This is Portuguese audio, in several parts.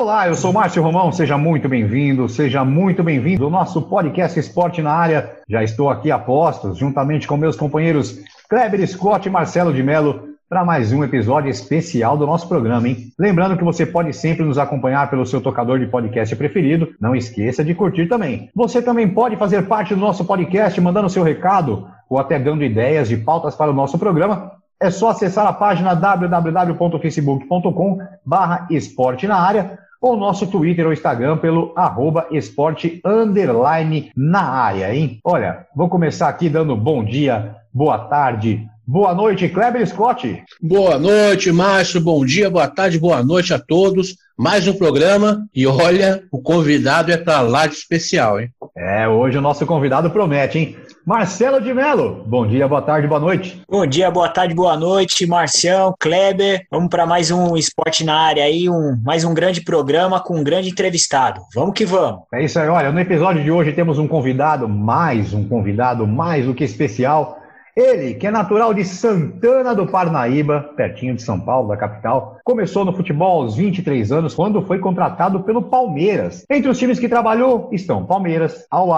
Olá, eu sou Márcio Romão, seja muito bem-vindo, seja muito bem-vindo ao nosso podcast Esporte na Área. Já estou aqui a postos, juntamente com meus companheiros Kleber Scott e Marcelo de Mello, para mais um episódio especial do nosso programa, hein? Lembrando que você pode sempre nos acompanhar pelo seu tocador de podcast preferido, não esqueça de curtir também. Você também pode fazer parte do nosso podcast mandando seu recado ou até dando ideias de pautas para o nosso programa é só acessar a página www.facebook.com barra esporte na área ou nosso Twitter ou Instagram pelo arroba esporte underline na área, hein? Olha, vou começar aqui dando bom dia, boa tarde, boa noite, Kleber Scott. Boa noite, Márcio, bom dia, boa tarde, boa noite a todos. Mais um programa e olha, o convidado é para lá de especial, hein? É, hoje o nosso convidado promete, hein? Marcelo de Mello, bom dia, boa tarde, boa noite. Bom dia, boa tarde, boa noite, Marcião, Kleber. Vamos para mais um esporte na área aí, um, mais um grande programa com um grande entrevistado. Vamos que vamos. É isso aí, olha, no episódio de hoje temos um convidado, mais um convidado, mais do que especial. Ele, que é natural de Santana do Parnaíba, pertinho de São Paulo, da capital, começou no futebol aos 23 anos quando foi contratado pelo Palmeiras. Entre os times que trabalhou estão Palmeiras, al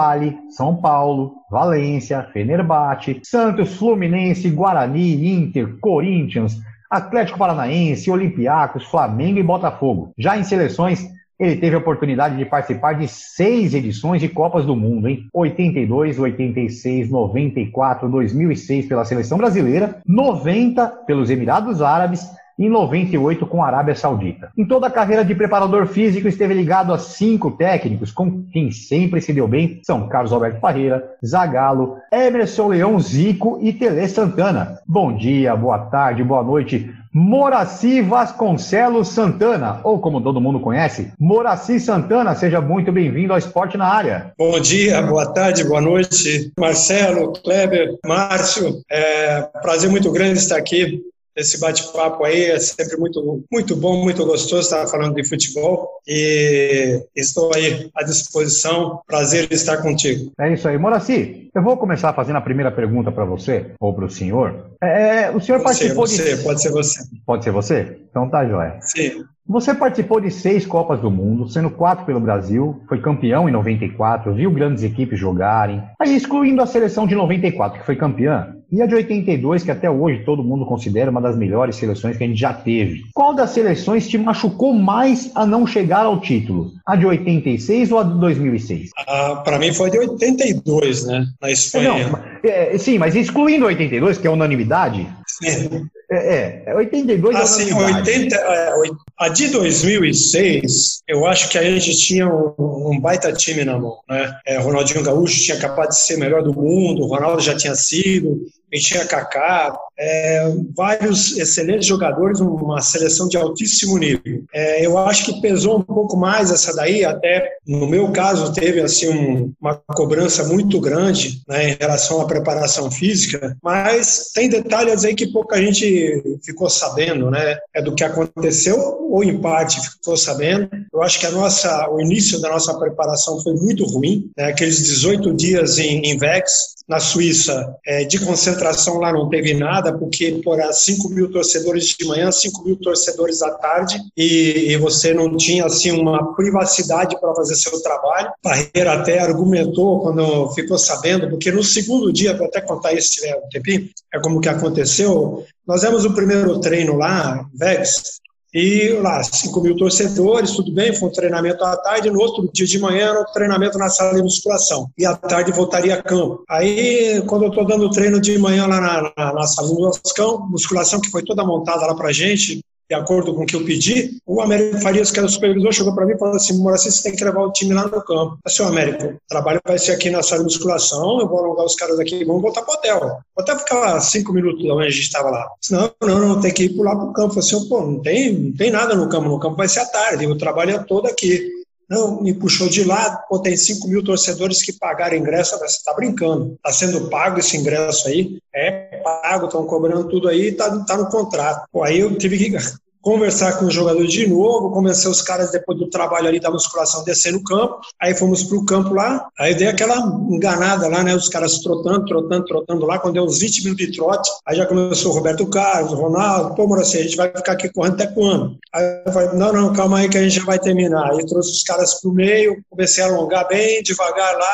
São Paulo, Valência, Fenerbahçe, Santos, Fluminense, Guarani, Inter, Corinthians, Atlético Paranaense, Olympiacos, Flamengo e Botafogo. Já em seleções, ele teve a oportunidade de participar de seis edições de Copas do Mundo, em 82, 86, 94, 2006 pela seleção brasileira, 90 pelos Emirados Árabes e 98 com a Arábia Saudita. Em toda a carreira de preparador físico, esteve ligado a cinco técnicos, com quem sempre se deu bem são Carlos Alberto Parreira, Zagallo, Emerson Leão Zico e Tele Santana. Bom dia, boa tarde, boa noite. Moraci Vasconcelos Santana, ou como todo mundo conhece, Moraci Santana, seja muito bem-vindo ao Esporte na Área. Bom dia, boa tarde, boa noite, Marcelo, Kleber, Márcio, é prazer muito grande estar aqui esse bate-papo aí é sempre muito, muito bom, muito gostoso estar falando de futebol e estou aí à disposição. Prazer estar contigo. É isso aí. Moraci, eu vou começar fazendo a primeira pergunta para você, ou para o senhor. É, o senhor pode participou ser você, de... Pode ser você. Pode ser você? Então tá, joia. Sim. Você participou de seis Copas do Mundo, sendo quatro pelo Brasil, foi campeão em 94, viu grandes equipes jogarem, aí excluindo a seleção de 94, que foi campeã, e a de 82, que até hoje todo mundo considera uma das melhores seleções que a gente já teve. Qual das seleções te machucou mais a não chegar ao título? A de 86 ou a de 2006? Ah, Para mim foi de 82, né? Na Espanha. Não, é, sim, mas excluindo 82, que é unanimidade. Sim. É, é 82 assim, é unanimidade. 80, é, a de 2006, eu acho que a gente tinha um, um baita time na mão, né? É, Ronaldinho Gaúcho tinha acabado de ser melhor do mundo, o Ronaldo já tinha sido, tinha Kaká, é, vários excelentes jogadores, uma seleção de altíssimo nível. É, eu acho que pesou um pouco mais essa daí, até no meu caso teve assim um, uma cobrança muito grande né, em relação à preparação física, mas tem detalhes aí que pouca gente ficou sabendo, né? É do que aconteceu ou em parte ficou sabendo. Eu acho que a nossa, o início da nossa preparação foi muito ruim, né, aqueles 18 dias em, em Vex, na Suíça, é, de concentração lá não teve nada, porque por 5 mil torcedores de manhã, 5 mil torcedores à tarde, e, e você não tinha assim uma privacidade para fazer seu trabalho. Barreira até argumentou quando ficou sabendo, porque no segundo dia, vou até contar isso se tiver um tempinho, é como que aconteceu. Nós demos o primeiro treino lá, Vegas, e lá, 5 mil torcedores, tudo bem, foi um treinamento à tarde, no outro dia de manhã era um treinamento na sala de musculação. E à tarde voltaria a campo. Aí, quando eu estou dando treino de manhã lá na, na, na sala de musculação, musculação que foi toda montada lá pra gente, de acordo com o que eu pedi, o Américo Farias, que era o supervisor, chegou para mim e falou assim: Moraci, você tem que levar o time lá no campo. Disse, Américo, o trabalho vai ser aqui na sala de musculação, eu vou alongar os caras aqui e vamos voltar para o hotel. Vou até ficar cinco minutos lá onde a gente estava lá. Disse, não, não, não, tem que ir lá para o campo. Falei assim, pô, não tem, não tem nada no campo, no campo vai ser à tarde, o trabalho é todo aqui. Não, me puxou de lado, pô, tem 5 mil torcedores que pagaram ingresso. Você está brincando. Está sendo pago esse ingresso aí? É pago, estão cobrando tudo aí, está tá no contrato. Pô, aí eu tive que conversar com os jogadores de novo, convencer os caras depois do trabalho ali da musculação descer no campo. Aí fomos pro campo lá, aí dei aquela enganada lá, né? Os caras trotando, trotando, trotando lá. Quando deu uns 20 minutos de trote, aí já começou o Roberto Carlos, o Ronaldo, pô, Moraci, a gente vai ficar aqui correndo até quando? Aí eu falei, não, não, calma aí que a gente já vai terminar. Aí trouxe os caras pro meio, comecei a alongar bem devagar lá,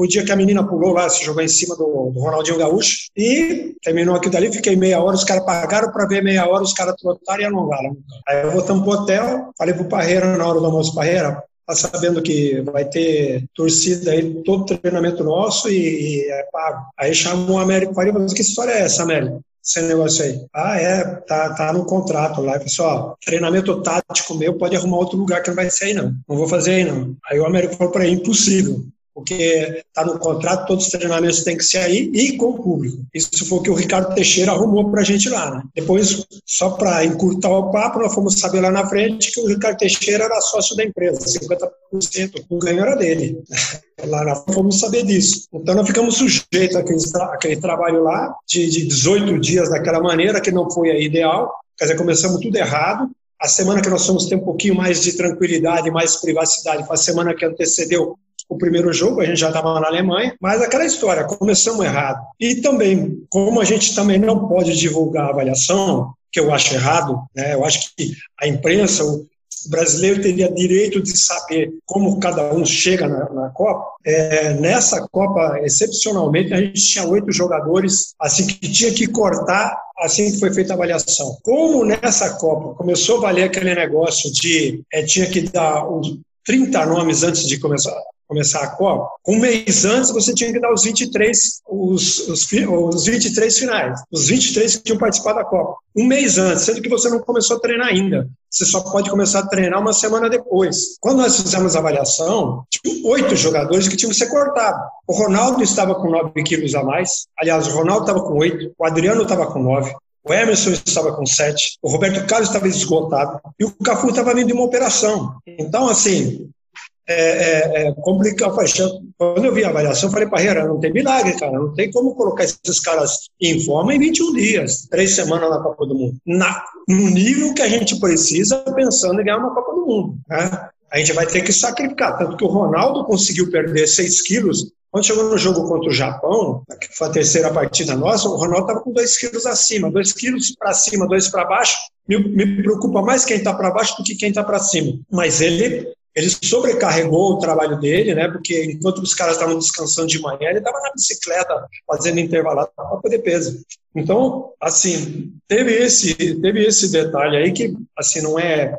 o dia que a menina pulou lá, se jogou em cima do, do Ronaldinho Gaúcho. E terminou aquilo dali, fiquei meia hora, os caras pagaram para ver meia hora, os caras trotaram e alongaram. Aí voltamos pro hotel, falei pro Parreira na hora do almoço, Parreira, tá sabendo que vai ter torcida aí, todo treinamento nosso e, e é pago. Aí chamou o Américo Faria e falou, que história é essa, Américo? esse negócio aí. Ah, é, tá, tá no contrato lá. Pessoal, treinamento tático meu pode arrumar outro lugar que não vai ser aí, não. Não vou fazer aí, não. Aí o Américo falou para ele, impossível porque está no contrato, todos os treinamentos têm que ser aí e com o público. Isso foi o que o Ricardo Teixeira arrumou para a gente lá. Né? Depois, só para encurtar o papo, nós fomos saber lá na frente que o Ricardo Teixeira era sócio da empresa, 50%, o ganho era dele. Lá na fomos saber disso. Então, nós ficamos sujeitos àquele, àquele trabalho lá, de, de 18 dias daquela maneira, que não foi a ideal. Quer dizer, começamos tudo errado. A semana que nós fomos ter um pouquinho mais de tranquilidade, mais privacidade, foi a semana que antecedeu o primeiro jogo, a gente já estava na Alemanha, mas aquela história, começamos errado. E também, como a gente também não pode divulgar a avaliação, que eu acho errado, né? eu acho que a imprensa, o brasileiro teria direito de saber como cada um chega na, na Copa. É, nessa Copa, excepcionalmente, a gente tinha oito jogadores, assim que tinha que cortar assim que foi feita a avaliação. Como nessa Copa começou a valer aquele negócio de é, tinha que dar os 30 nomes antes de começar começar a Copa, um mês antes você tinha que dar os 23, os, os, os 23 finais, os 23 que tinham participado da Copa. Um mês antes, sendo que você não começou a treinar ainda. Você só pode começar a treinar uma semana depois. Quando nós fizemos a avaliação, tinha oito jogadores que tinham que ser cortados. O Ronaldo estava com 9 quilos a mais. Aliás, o Ronaldo estava com 8, o Adriano estava com 9, o Emerson estava com 7, o Roberto Carlos estava esgotado e o Cafu estava vindo de uma operação. Então, assim, é, é, é complicado. Quando eu vi a avaliação, eu falei, Parreira, não tem milagre, cara. Não tem como colocar esses caras em forma em 21 dias, três semanas na Copa do Mundo. Na, no nível que a gente precisa, pensando em ganhar uma Copa do Mundo. Né? A gente vai ter que sacrificar. Tanto que o Ronaldo conseguiu perder 6 quilos. Quando chegou no jogo contra o Japão, que foi a terceira partida nossa, o Ronaldo estava com 2 quilos acima. 2 quilos para cima, 2 para baixo. Me, me preocupa mais quem está para baixo do que quem está para cima. Mas ele ele sobrecarregou o trabalho dele, né? Porque enquanto os caras estavam descansando de manhã, ele estava na bicicleta fazendo intervalado para poder peso. Então, assim, teve esse teve esse detalhe aí que assim não é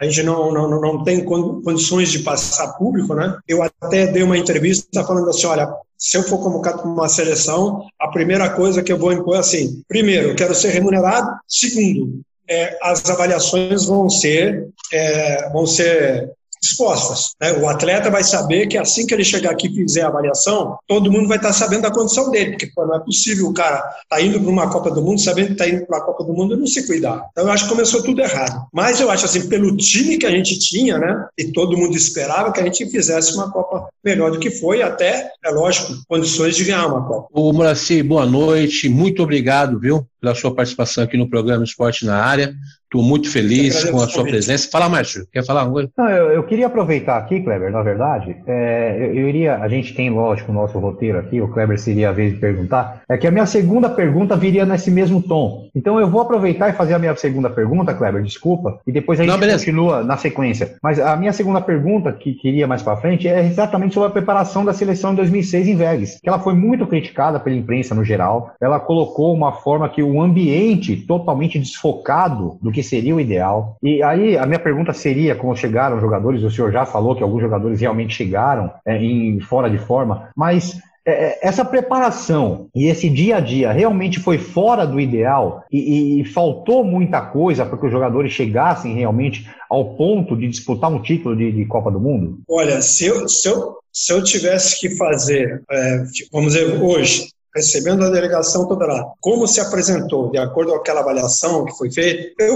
a gente não, não, não tem condições de passar público, né? Eu até dei uma entrevista falando assim, olha, se eu for convocado para uma seleção, a primeira coisa que eu vou impor é assim, primeiro, eu quero ser remunerado, segundo, é, as avaliações vão ser, é, vão ser expostas. Né? O atleta vai saber que assim que ele chegar aqui e fizer a avaliação, todo mundo vai estar sabendo da condição dele, porque pô, não é possível o cara tá indo para uma Copa do Mundo sabendo que está indo para a Copa do Mundo e não se cuidar. Então eu acho que começou tudo errado. Mas eu acho assim, pelo time que a gente tinha, né, e todo mundo esperava que a gente fizesse uma Copa melhor do que foi, até, é lógico, condições de ganhar uma Copa. O Muraci, boa noite, muito obrigado, viu, pela sua participação aqui no programa Esporte na Área. Estou muito feliz com a sua presença. Fala, Márcio, quer falar alguma coisa? Não, eu, eu, queria aproveitar aqui, Kleber, na verdade, é, eu, eu, iria, a gente tem, lógico, o nosso roteiro aqui, o Kleber seria a vez de perguntar, é que a minha segunda pergunta viria nesse mesmo tom. Então eu vou aproveitar e fazer a minha segunda pergunta, Kleber, desculpa, e depois a gente Não, continua na sequência. Mas a minha segunda pergunta, que queria mais para frente, é exatamente sobre a preparação da seleção em 2006 em Vegas, que ela foi muito criticada pela imprensa no geral, ela colocou uma forma que o ambiente totalmente desfocado do que que seria o ideal. E aí a minha pergunta seria como chegaram os jogadores, o senhor já falou que alguns jogadores realmente chegaram é, em fora de forma, mas é, é, essa preparação e esse dia a dia realmente foi fora do ideal e, e, faltou muita coisa para que os jogadores chegassem realmente ao ponto de disputar um título de, de Copa do Mundo? Olha, se eu, se eu, se eu tivesse que fazer, é, vamos dizer, hoje, recebendo a delegação toda lá, como se apresentou, de acordo com aquela avaliação que foi feita, eu,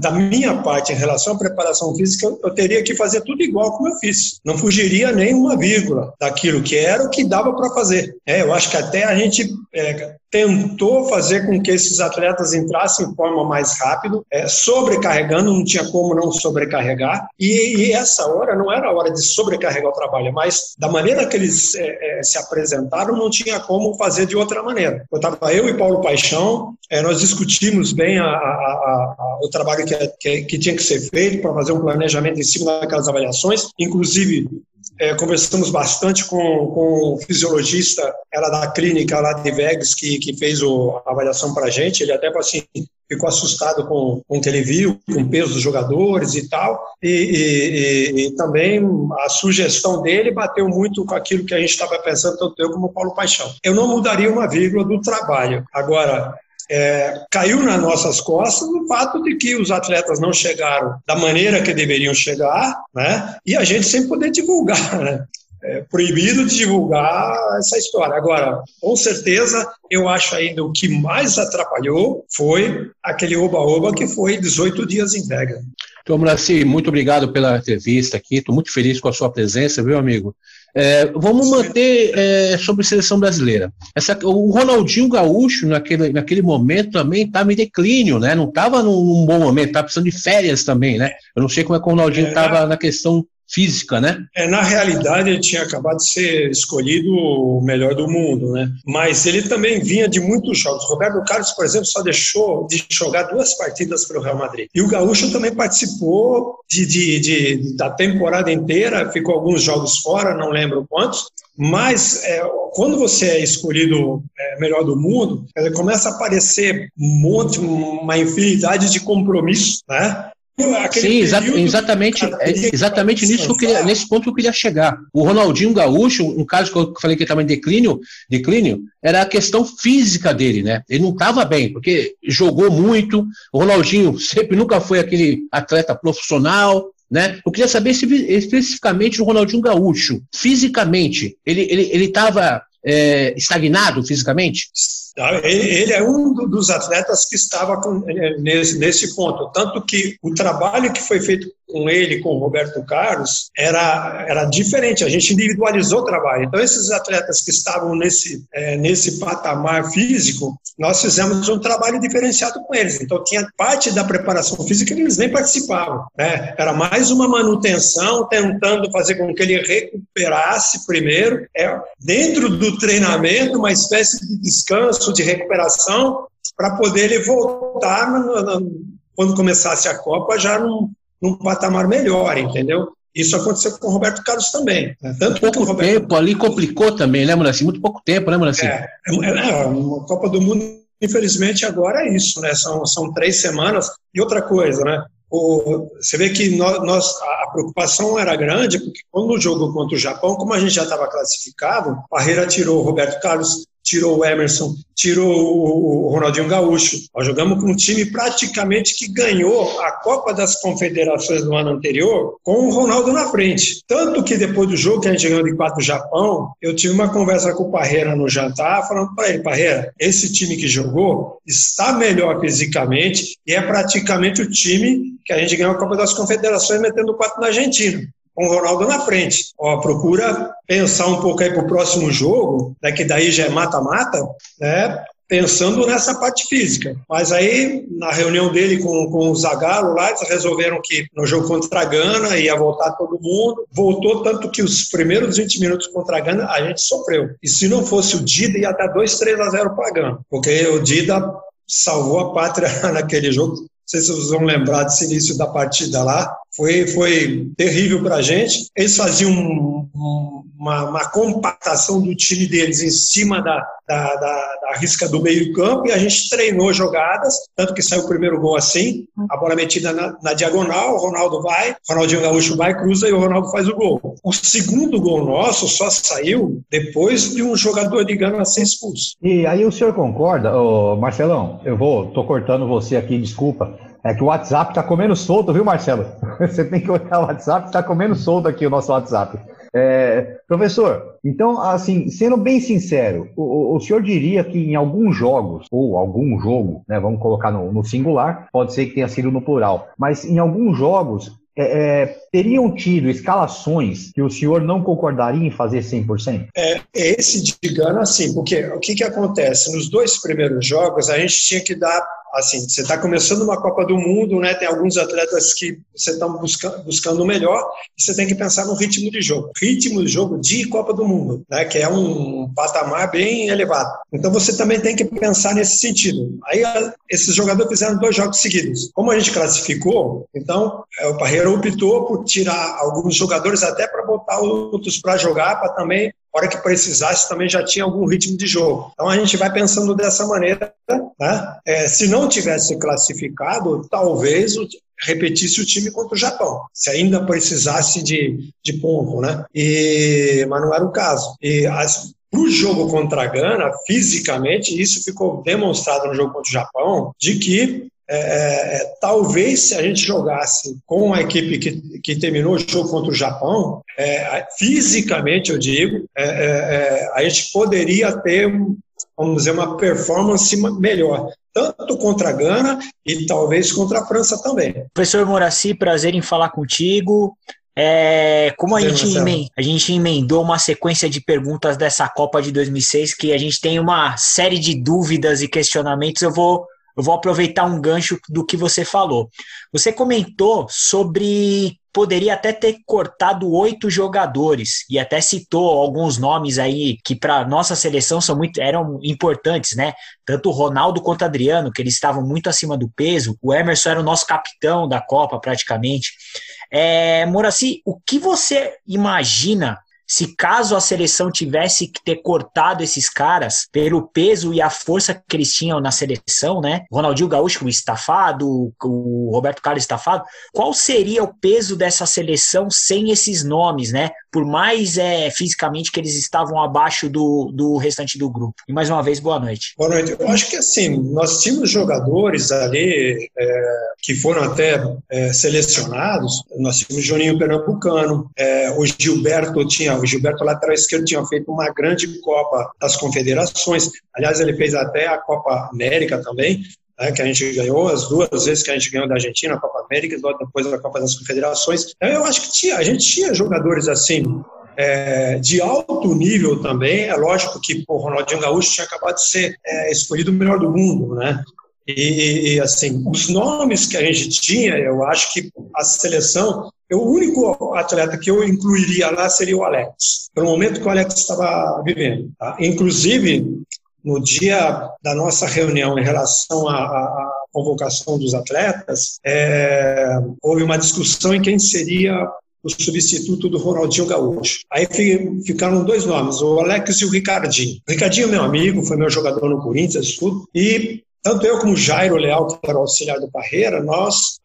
da minha parte, em relação à preparação física, eu, teria que fazer tudo igual como eu fiz. Não fugiria nem uma vírgula daquilo que era o que dava para fazer. É, eu acho que até a gente é, tentou fazer com que esses atletas entrassem em forma mais rápido, é, sobrecarregando, não tinha como não sobrecarregar, e, e, essa hora não era a hora de sobrecarregar o trabalho, mas da maneira que eles é, é, se apresentaram, não tinha como fazer de outra maneira. Eu estava eu e Paulo Paixão, é, nós discutimos bem a, a, a, o trabalho que, que, que tinha que ser feito para fazer um planejamento em cima daquelas avaliações, inclusive é, conversamos bastante com, com o fisiologista, ela da clínica lá de Vegas, que, que fez o, a avaliação para a gente. Ele até assim, ficou assustado com, com o que ele viu, com o peso dos jogadores e tal. E, e, e, também a sugestão dele bateu muito com aquilo que a gente estava pensando, tanto eu como o Paulo Paixão. Eu não mudaria uma vírgula do trabalho. Agora, é, caiu nas nossas costas o fato de que os atletas não chegaram da maneira que deveriam chegar, né? E a gente sem poder divulgar, né? É proibido de divulgar essa história. Agora, com certeza, eu acho ainda o que mais atrapalhou foi aquele oba-oba que foi 18 dias em Vega. Então, Muraci, muito obrigado pela entrevista aqui. Estou muito feliz com a sua presença, viu, amigo? É, vamos manter é, sobre seleção brasileira. Essa, o Ronaldinho Gaúcho, naquele, naquele momento, também estava em declínio, né? Não estava num, num, bom momento, estava precisando de férias também, né? Eu não sei como é que o Ronaldinho estava é, na questão física, né? É, na realidade, ele tinha acabado de ser escolhido o melhor do mundo, né? Mas ele também vinha de muitos jogos. Roberto Carlos, por exemplo, só deixou de jogar duas partidas para o Real Madrid. E o Gaúcho também participou de, de, de, da temporada inteira, ficou alguns jogos fora, não lembro quantos, mas é, quando você é escolhido é, melhor do mundo, começa a aparecer um monte, uma infinidade de compromissos, né? Sim, exa exatamente, é, exatamente nisso que eu queria, nesse ponto que eu queria chegar. O Ronaldinho Gaúcho, um caso que eu falei que estava em declínio, declínio, era a questão física dele, né? Ele não estava bem, porque jogou muito. O Ronaldinho sempre nunca foi aquele atleta profissional, né? Eu queria saber se, especificamente o Ronaldinho Gaúcho, fisicamente, ele estava ele, ele é, estagnado fisicamente? Tá? Ele é um dos atletas que estava nesse, nesse ponto. Tanto que o trabalho que foi feito com ele, com o Roberto Carlos, era, era diferente. A gente individualizou o trabalho. Então, esses atletas que estavam nesse, é, nesse patamar físico, nós fizemos um trabalho diferenciado com eles. Então, tinha parte da preparação física que eles nem participavam. Né? Era mais uma manutenção, tentando fazer com que ele recuperasse primeiro. É, dentro do treinamento, uma espécie de descanso de recuperação para poder ele voltar no, no, quando começasse a Copa já num, num patamar melhor, entendeu? Isso aconteceu com o Roberto Carlos também. Né? Tanto pouco Roberto... tempo ali complicou também, né, Muraci? Muito pouco tempo, né, Muraci? É, é, é, a Copa do Mundo, infelizmente, agora é isso, né? São, são três semanas. E outra coisa, né? O, você vê que nós, nós, a preocupação era grande, porque quando o jogo contra o Japão, como a gente já estava classificado, Parreira tirou o Roberto Carlos, tirou o Emerson, tirou o Ronaldinho Gaúcho. Nós jogamos com um time praticamente que ganhou a Copa das Confederações no ano anterior com o Ronaldo na frente. Tanto que depois do jogo que a gente ganhou de 4 do Japão, eu tive uma conversa com o Parreira no jantar, falando para ele, Parreira, esse time que jogou está melhor fisicamente e é praticamente o time que a gente ganhou a Copa das Confederações metendo 4 na Argentina com o Ronaldo na frente. Ó, procura pensar um pouco aí para o próximo jogo, né, que daí já é mata-mata, né, pensando nessa parte física. Mas aí, na reunião dele com, com o Zagallo lá, eles resolveram que no jogo contra a Gana ia voltar todo mundo. Voltou tanto que os primeiros 20 minutos contra a Gana a gente sofreu. E se não fosse o Dida, ia dar 2, 3 a 0 para a Gana. Porque o Dida salvou a pátria naquele jogo. Não sei se vocês vão lembrar desse início da partida lá. Foi, foi terrível para a gente. Eles faziam um, um, uma, uma, compactação do time deles em cima da, da, da, da risca do meio-campo e a gente treinou jogadas, tanto que saiu o primeiro gol assim, a bola metida na, na diagonal, o Ronaldo vai, Ronaldinho Gaúcho vai, cruza e o Ronaldo faz o gol. O segundo gol nosso só saiu depois de um jogador de Gana ser expulso. E aí o senhor concorda, ô Marcelão? Eu vou, tô cortando você aqui, desculpa. É que o WhatsApp tá comendo solto, viu, Marcelo? Você tem que olhar o WhatsApp, tá comendo solto aqui o nosso WhatsApp. É, professor, então, assim, sendo bem sincero, o, o, senhor diria que em alguns jogos, ou algum jogo, né, vamos colocar no, no singular, pode ser que tenha sido no plural, mas em alguns jogos, é, é, teriam tido escalações que o senhor não concordaria em fazer 100%? É, esse de Gana, sim, porque o que, que acontece? Nos dois primeiros jogos, a gente tinha que dar assim, você está começando uma Copa do Mundo, né? Tem alguns atletas que você está buscando, buscando o melhor e você tem que pensar no ritmo de jogo, ritmo de jogo de Copa do Mundo, né? Que é um patamar bem elevado. Então você também tem que pensar nesse sentido. Aí esses jogadores fizeram dois jogos seguidos. Como a gente classificou, então é, o Parreira optou por tirar alguns jogadores até para botar outros para jogar, para também hora que precisasse também já tinha algum ritmo de jogo. Então a gente vai pensando dessa maneira. Né? É, se não tivesse classificado, talvez repetisse o time contra o Japão, se ainda precisasse de, de ponto, né? E, mas não era o caso. E para o jogo contra a Gana, fisicamente, isso ficou demonstrado no jogo contra o Japão, de que é, é, talvez se a gente jogasse com a equipe que, que terminou o jogo contra o Japão, é, fisicamente eu digo, é, é, é, a gente poderia ter, vamos dizer, uma performance melhor, tanto contra a Gana e talvez contra a França também. Professor Moraci, prazer em falar contigo. É, como a gente, a gente emendou uma sequência de perguntas dessa Copa de 2006, que a gente tem uma série de dúvidas e questionamentos, eu vou eu vou aproveitar um gancho do que você falou. Você comentou sobre poderia até ter cortado oito jogadores e até citou alguns nomes aí que para nossa seleção são muito eram importantes, né? Tanto o Ronaldo quanto o Adriano, que eles estavam muito acima do peso. O Emerson era o nosso capitão da Copa praticamente. É, Moraci, o que você imagina se caso a seleção tivesse que ter cortado esses caras pelo peso e a força que eles tinham na seleção, né? Ronaldinho Gaúcho estafado, o Roberto Carlos estafado, qual seria o peso dessa seleção sem esses nomes, né? Por mais é, fisicamente que eles estavam abaixo do, do restante do grupo. E mais uma vez, boa noite. Boa noite. Eu acho que assim, nós tínhamos jogadores ali é, que foram até é, selecionados. Nós tínhamos o Juninho Pernambucano, é, o Gilberto tinha o Gilberto lateral esquerdo tinha feito uma grande Copa das Confederações. Aliás, ele fez até a Copa América também, né, que a gente ganhou, as duas vezes que a gente ganhou da Argentina, a Copa América, e depois a Copa das Confederações. Então, eu acho que tinha, a gente tinha jogadores assim, é, de alto nível também. É lógico que o Ronaldinho Gaúcho tinha acabado de ser é, escolhido o melhor do mundo, né? E, e, assim, os nomes que a gente tinha, eu acho que a seleção eu, o único atleta que eu incluiria lá seria o Alex, pelo momento que o Alex estava vivendo. Tá? Inclusive, no dia da nossa reunião em relação à, convocação dos atletas, é, houve uma discussão em quem seria o substituto do Ronaldinho Gaúcho. Aí ficaram dois nomes, o Alex e o Ricardinho. O Ricardinho é meu amigo, foi meu jogador no Corinthians, tudo, e tanto eu como Jairo Leal, que era o auxiliar do Parreira, nós,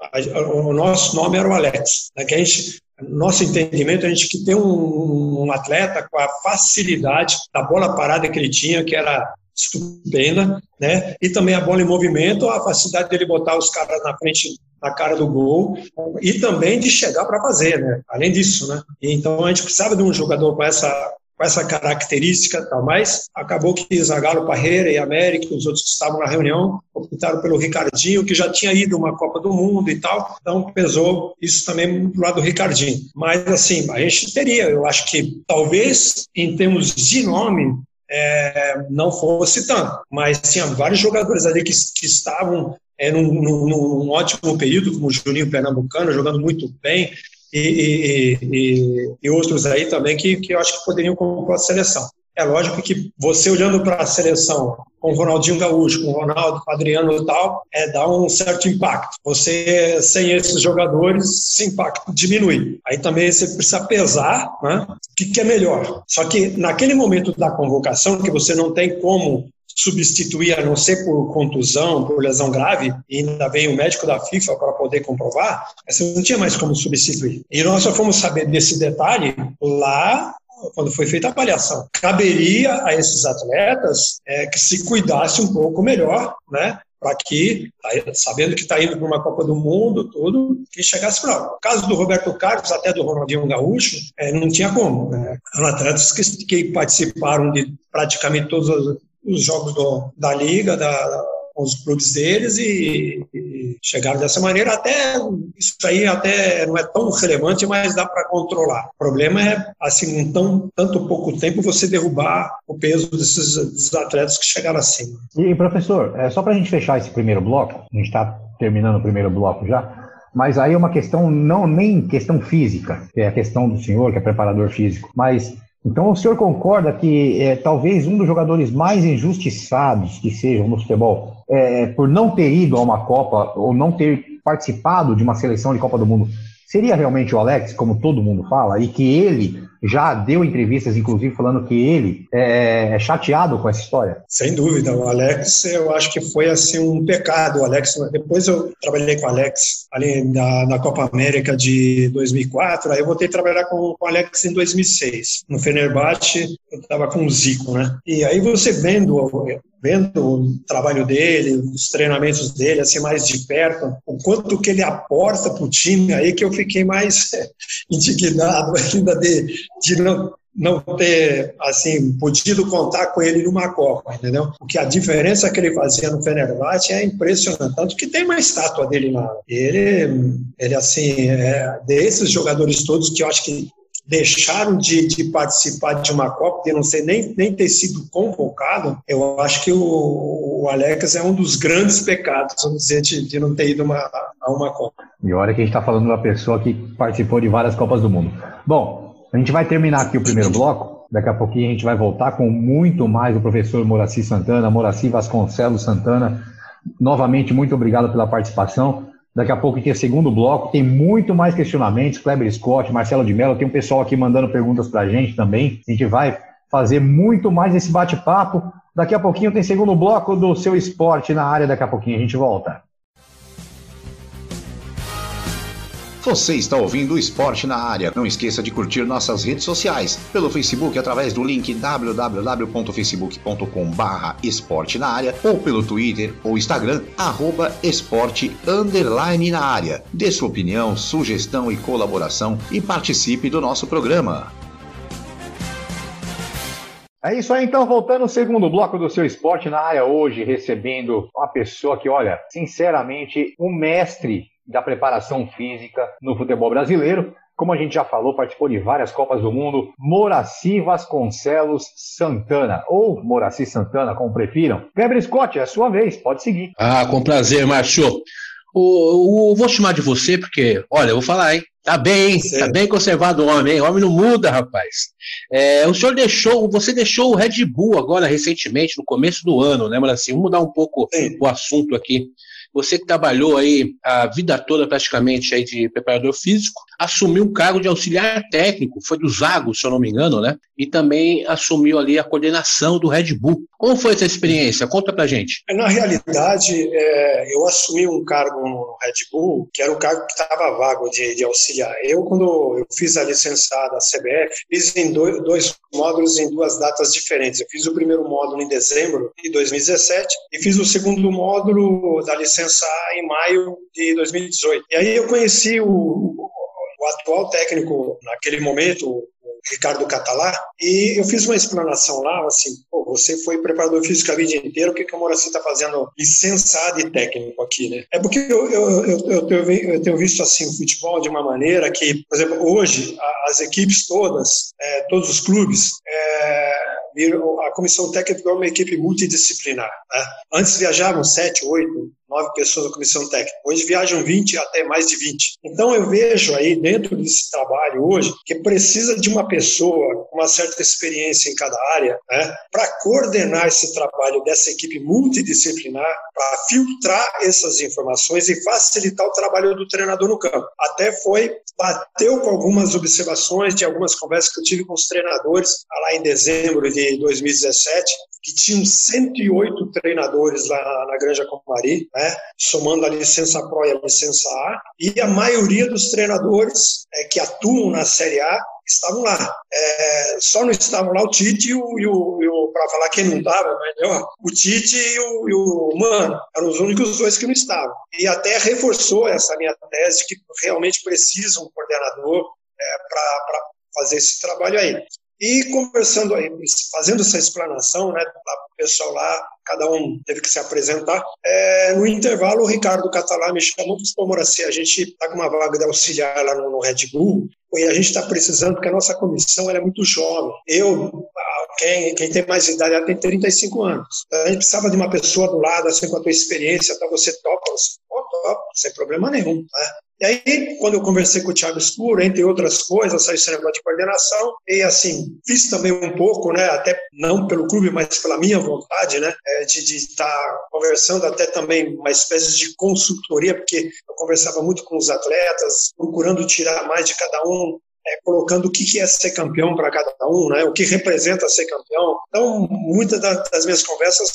o nosso nome era o Alex. Né, que a gente, nosso entendimento, a gente que tem um, um atleta com a facilidade da bola parada que ele tinha, que era estupenda, né? E também a bola em movimento, a facilidade dele botar os caras na frente na cara do gol e também de chegar para fazer, né? Além disso, né? Então a gente precisava de um jogador com essa com essa característica tal, mas acabou que Zagallo, Parreira e América, os outros que estavam na reunião, optaram pelo Ricardinho, que já tinha ido uma Copa do Mundo e tal, então pesou isso também do lado do Ricardinho. Mas assim, a gente teria, eu acho que talvez em termos de nome, é, não fosse tanto, mas tinha vários jogadores ali que, que estavam é, num, num, num, ótimo período, como o Juninho Pernambucano, jogando muito bem, e, e, e, outros aí também que, que eu acho que poderiam compor a seleção. É lógico que você olhando para a seleção com o Ronaldinho Gaúcho, com o Ronaldo, com o Adriano e tal, é, dá um certo impacto. Você, sem esses jogadores, esse impacto diminui. Aí também você precisa pesar né, o que, que é melhor. Só que naquele momento da convocação, que você não tem como substituir, a não ser por contusão, por lesão grave, e ainda vem o médico da FIFA para poder comprovar, você não tinha mais como substituir. E nós só fomos saber desse detalhe lá quando foi feita a avaliação. Caberia a esses atletas é, que se cuidasse um pouco melhor, né? para que, sabendo que está indo para uma Copa do Mundo, tudo, que chegasse para lá. No caso do Roberto Carlos, até do Ronaldinho Gaúcho, é, não tinha como. Né? Eram atletas que, que participaram de praticamente todos os, os jogos do, da Liga, da, com os clubes deles e, e, chegaram dessa maneira. Até isso aí até não é tão relevante, mas dá para controlar. O problema é, assim, em tão, tanto pouco tempo, você derrubar o peso desses, desses atletas que chegaram acima. E, professor, é, só para a gente fechar esse primeiro bloco, a gente está terminando o primeiro bloco já, mas aí é uma questão, não nem questão física, que é a questão do senhor, que é preparador físico, mas então o senhor concorda que é, talvez um dos jogadores mais injustiçados que sejam no futebol, é, por não ter ido a uma Copa ou não ter participado de uma seleção de Copa do Mundo, seria realmente o Alex, como todo mundo fala, e que ele já deu entrevistas, inclusive, falando que ele é, é chateado com essa história? Sem dúvida, o Alex, eu acho que foi assim um pecado. O Alex, depois eu trabalhei com o Alex ali na, na Copa América de 2004, aí eu voltei a trabalhar com, com o Alex em 2006. No Fenerbahçe, eu estava com o Zico, né? E aí você vendo vendo o trabalho dele, os treinamentos dele, assim, mais de perto, o quanto que ele aporta para o time, aí que eu fiquei mais indignado ainda de, de não, não ter assim podido contar com ele numa Copa, entendeu? Porque a diferença que ele fazia no Fenerbahçe é impressionante, tanto que tem uma estátua dele lá. Ele, ele assim, é desses jogadores todos que eu acho que deixaram de, de, participar de uma Copa, de não ser nem, nem ter sido convocado, eu acho que o, o Alex é um dos grandes pecados, vamos dizer, de, de não ter ido uma, a uma Copa. E olha que a gente está falando de uma pessoa que participou de várias Copas do Mundo. Bom, a gente vai terminar aqui o primeiro bloco. Daqui a pouquinho a gente vai voltar com muito mais do professor Moraci Santana, Moraci Vasconcelos Santana. Novamente, muito obrigado pela participação. Daqui a pouco tem o segundo bloco, tem muito mais questionamentos. Kleber Scott, Marcelo de Mello, tem um pessoal aqui mandando perguntas para a gente também. A gente vai fazer muito mais esse bate-papo. Daqui a pouquinho tem segundo bloco do seu esporte na área. Daqui a pouquinho a gente volta. Você está ouvindo o Esporte na Área. Não esqueça de curtir nossas redes sociais. Pelo Facebook, através do link www.facebook.com esporte na área ou pelo Twitter ou Instagram, arroba esporte underline na área. Dê sua opinião, sugestão e colaboração e participe do nosso programa. É isso aí, então, voltando ao segundo bloco do seu esporte na área hoje, recebendo uma pessoa que, olha, sinceramente, um mestre da preparação física no futebol brasileiro. Como a gente já falou, participou de várias Copas do Mundo. Moraci Vasconcelos Santana, ou Moraci Santana, como prefiram. Gabriel Scott, é a sua vez, pode seguir. Ah, com prazer, Márcio. O, o, vou chamar de você porque, olha, eu vou falar, hein? Tá bem, hein? Tá bem conservado o homem, hein? O homem não muda, rapaz. É, o senhor deixou, você deixou o Red Bull agora recentemente, no começo do ano, né, Moraci? Vamos mudar um pouco Sim. o assunto aqui. Você que trabalhou aí a vida toda praticamente aí de preparador físico, assumiu um cargo de auxiliar técnico, foi do Zago, se eu não me engano, né? E também assumiu ali a coordenação do Red Bull. Como foi essa experiência? Conta pra gente. Na realidade, é, eu assumi um cargo no Red Bull, que era o cargo que estava vago de, de, auxiliar. Eu, quando eu fiz a licenciada CBF, fiz em dois, dois módulos em duas datas diferentes. Eu fiz o primeiro módulo em dezembro de 2017 e fiz o segundo módulo da licença em maio de 2018. E aí eu conheci o, o atual técnico naquele momento, Ricardo Catalá, e eu fiz uma explanação lá, assim, pô, você foi preparador físico a vida inteira, o que, que o Moraci está fazendo licenciado e técnico aqui, né? É porque eu, eu, eu, eu, tenho, eu tenho visto, assim, o futebol de uma maneira que, por exemplo, hoje, as equipes todas, é, todos os clubes, é, a comissão técnica é uma equipe multidisciplinar. Né? Antes viajavam sete, oito, nove pessoas na comissão técnica. Hoje viajam 20 até mais de 20. Então eu vejo aí dentro desse trabalho hoje que precisa de uma pessoa com uma certa experiência em cada área né, para coordenar esse trabalho dessa equipe multidisciplinar, para filtrar essas informações e facilitar o trabalho do treinador no campo. Até foi, bateu com algumas observações de algumas conversas que eu tive com os treinadores lá em dezembro de 2017, que tinham 108 treinadores lá na Granja Comari, né, somando a licença Pro e a licença A, e a maioria dos treinadores é, que atuam na Série A estavam lá. É, só não estavam lá o Tite e o, o, para falar quem não estava, melhor, o Tite e o, e o Mano, eram os únicos dois que não estavam. E até reforçou essa minha tese que realmente precisa um coordenador é, para fazer esse trabalho aí. E conversando aí, fazendo essa explanação, né, o pessoal lá, cada um teve que se apresentar. É, no intervalo, o Ricardo Catalá me chamou e falou: Moraci, a gente está com uma vaga de auxiliar lá no, no Red Bull e a gente está precisando, porque a nossa comissão é muito jovem. Eu, quem, quem tem mais idade, ela tem 35 anos. A gente precisava de uma pessoa do lado, assim, com a tua experiência, tá? você topa, sem problema nenhum. Né? E aí, quando eu conversei com o Thiago Escuro, entre outras coisas, esse negócio de coordenação, e assim, fiz também um pouco, né, até não pelo clube, mas pela minha vontade, né, é, de estar tá conversando, até também uma espécie de consultoria, porque eu conversava muito com os atletas, procurando tirar mais de cada um, é, colocando o que é ser campeão para cada um, né? o que representa ser campeão. Então, muitas das minhas conversas,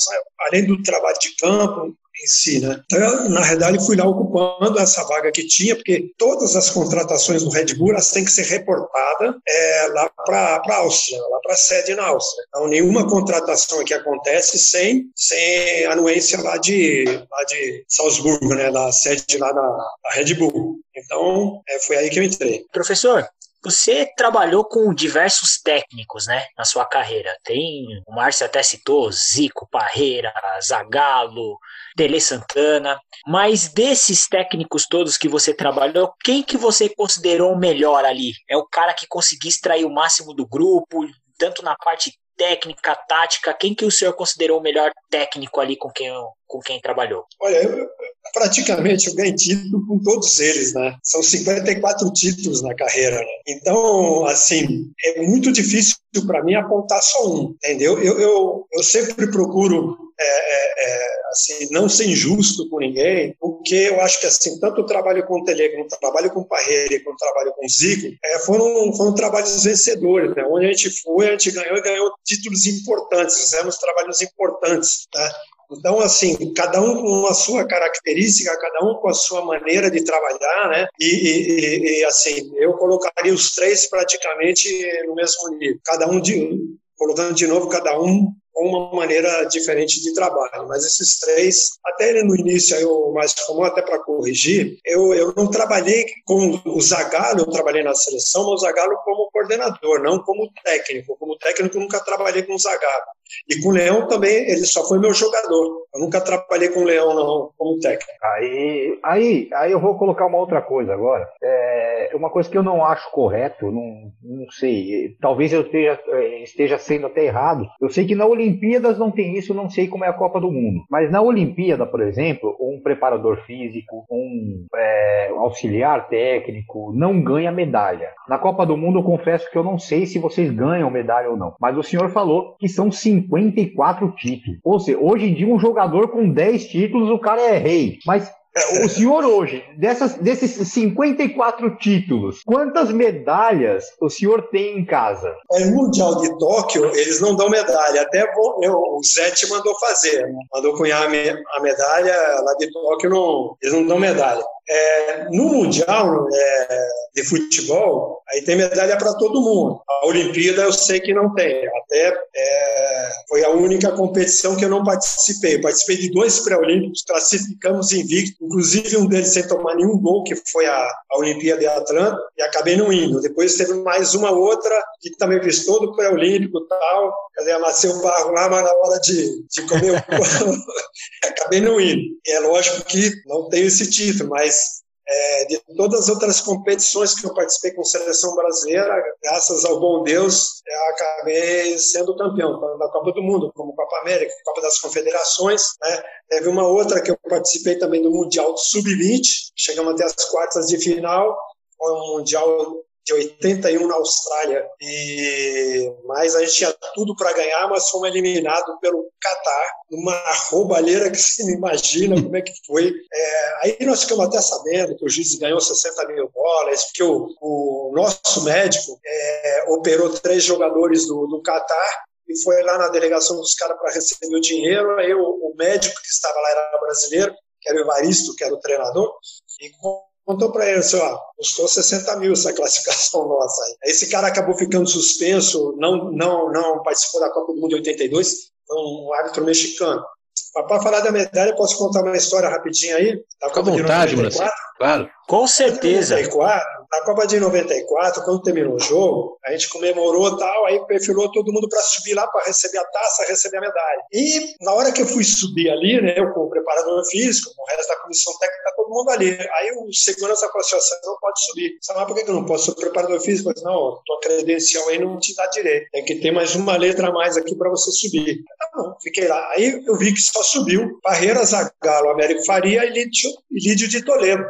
além do trabalho de campo em si, né? Então, na realidade, fui lá ocupando essa vaga que tinha, porque todas as contratações do Red Bull elas têm que ser reportadas é, lá para a Áustria, lá para a sede na Áustria. Então, nenhuma contratação aqui acontece sem, sem anuência lá de, lá de Salzburgo, né? Da sede lá da, da Red Bull. Então, é, foi aí que eu entrei. Professor, você trabalhou com diversos técnicos, né, na sua carreira. Tem, o Márcio até citou, Zico, Parreira, Zagallo, Tele Santana. Mas desses técnicos todos que você trabalhou, quem que você considerou o melhor ali? É o cara que conseguiu extrair o máximo do grupo, tanto na parte técnica, tática, quem que o senhor considerou o melhor técnico ali com quem, com quem trabalhou? Olha, eu, praticamente eu ganhei título com todos eles, né? São 54 títulos na carreira, né? Então, assim, é muito difícil para mim apontar só um, entendeu? Eu, eu, eu sempre procuro é, é, é, assim, não ser injusto com ninguém, porque eu acho que assim, tanto o trabalho com o Tele, como o trabalho com o Parreira, como o trabalho com o Zico, é, foram, foram trabalhos vencedores, né? Onde a gente foi, a gente ganhou e ganhou títulos importantes, fizemos trabalhos importantes, né? Então, assim, cada um com a sua característica, cada um com a sua maneira de trabalhar, né? E, e, e assim, eu colocaria os três praticamente no mesmo nível. Cada um de, colocando de novo cada um com uma maneira diferente de trabalho. Mas esses três, até ele no início, eu mais comum, até para corrigir, eu, eu não trabalhei com o Zagallo, eu trabalhei na seleção, mas o Zagallo como coordenador, não como técnico. Como técnico, nunca trabalhei com o Zagallo. E com o Leão também, ele só foi meu jogador. Eu nunca trabalhei com o Leão, não, como técnico. Aí, aí, aí eu vou colocar uma outra coisa agora. É uma coisa que eu não acho correto, não, não sei. Talvez eu esteja, é, esteja sendo até errado. Eu sei que na Olimpíadas não tem isso, não sei como é a Copa do Mundo. Mas na Olimpíada, por exemplo, um preparador físico, um, é, auxiliar técnico não ganha medalha. Na Copa do Mundo, eu confesso que eu não sei se vocês ganham medalha ou não. Mas o senhor falou que são 54 títulos. Ou seja, hoje em dia um jogador com 10 títulos, o cara é rei. Mas é, o senhor hoje, dessas, desses 54 títulos, quantas medalhas o senhor tem em casa? É, no Mundial de Tóquio, eles não dão medalha. Até eu, o Zé te mandou fazer, né? mandou cunhar a medalha lá de Tóquio, não, eles não dão medalha. É, no Mundial é, de Futebol, aí tem medalha para todo mundo. A Olimpíada eu sei que não tem. Até é, foi a única competição que eu não participei. Eu participei de dois pré-olímpicos, classificamos invicto, inclusive um deles sem tomar nenhum gol, que foi a, a Olimpíada de Atlanta, e acabei não indo. Depois teve mais uma outra, que também fiz todo o pré-olímpico e tal. Quer dizer, amassei o barro lá, mas na hora de, de comer o acabei não indo. É lógico que não tenho esse título, mas é, de todas as outras competições que eu participei com seleção brasileira, graças ao bom Deus, eu acabei sendo campeão, da Copa do Mundo, como Copa América, Copa das Confederações. Né? Teve uma outra que eu participei também do Mundial Sub-20, chegamos até as quartas de final, foi um Mundial de 81 na Austrália. E mas a gente tinha tudo para ganhar, mas fomos eliminados pelo Catar, numa roubalheira que não imagina como é que foi. É, aí nós ficamos até sabendo que o juiz ganhou 60 mil dólares, porque o, o nosso médico é, operou três jogadores do, do Catar e foi lá na delegação dos caras para receber o dinheiro. Aí o, o médico que estava lá era brasileiro, que era o Evaristo, que era o treinador, e contou para ele, assim, ó, custou 60 mil essa classificação nossa aí. Esse cara acabou ficando suspenso, não, não, não participou da Copa do Mundo de 82, um árbitro mexicano. Para falar da medalha, posso contar uma história rapidinho aí? Da Copa vontade, de 94. Claro. Com certeza. 94, na Copa de 94, quando terminou o jogo, a gente comemorou tal, aí perfilou todo mundo para subir lá para receber a taça, receber a medalha. E na hora que eu fui subir ali, né, eu com o preparador físico, com o resto da comissão técnica, todo mundo ali. Aí o segurança falou assim: você não pode subir. Sabe, por que eu não posso? Sou preparador físico? Eu não, tua credencial aí não te dá direito. Tem que ter mais uma letra a mais aqui para você subir. Tá bom, fiquei lá. Aí eu vi que só subiu Barreira, Zagallo, Américo Faria e Lídio, Lídio de Toledo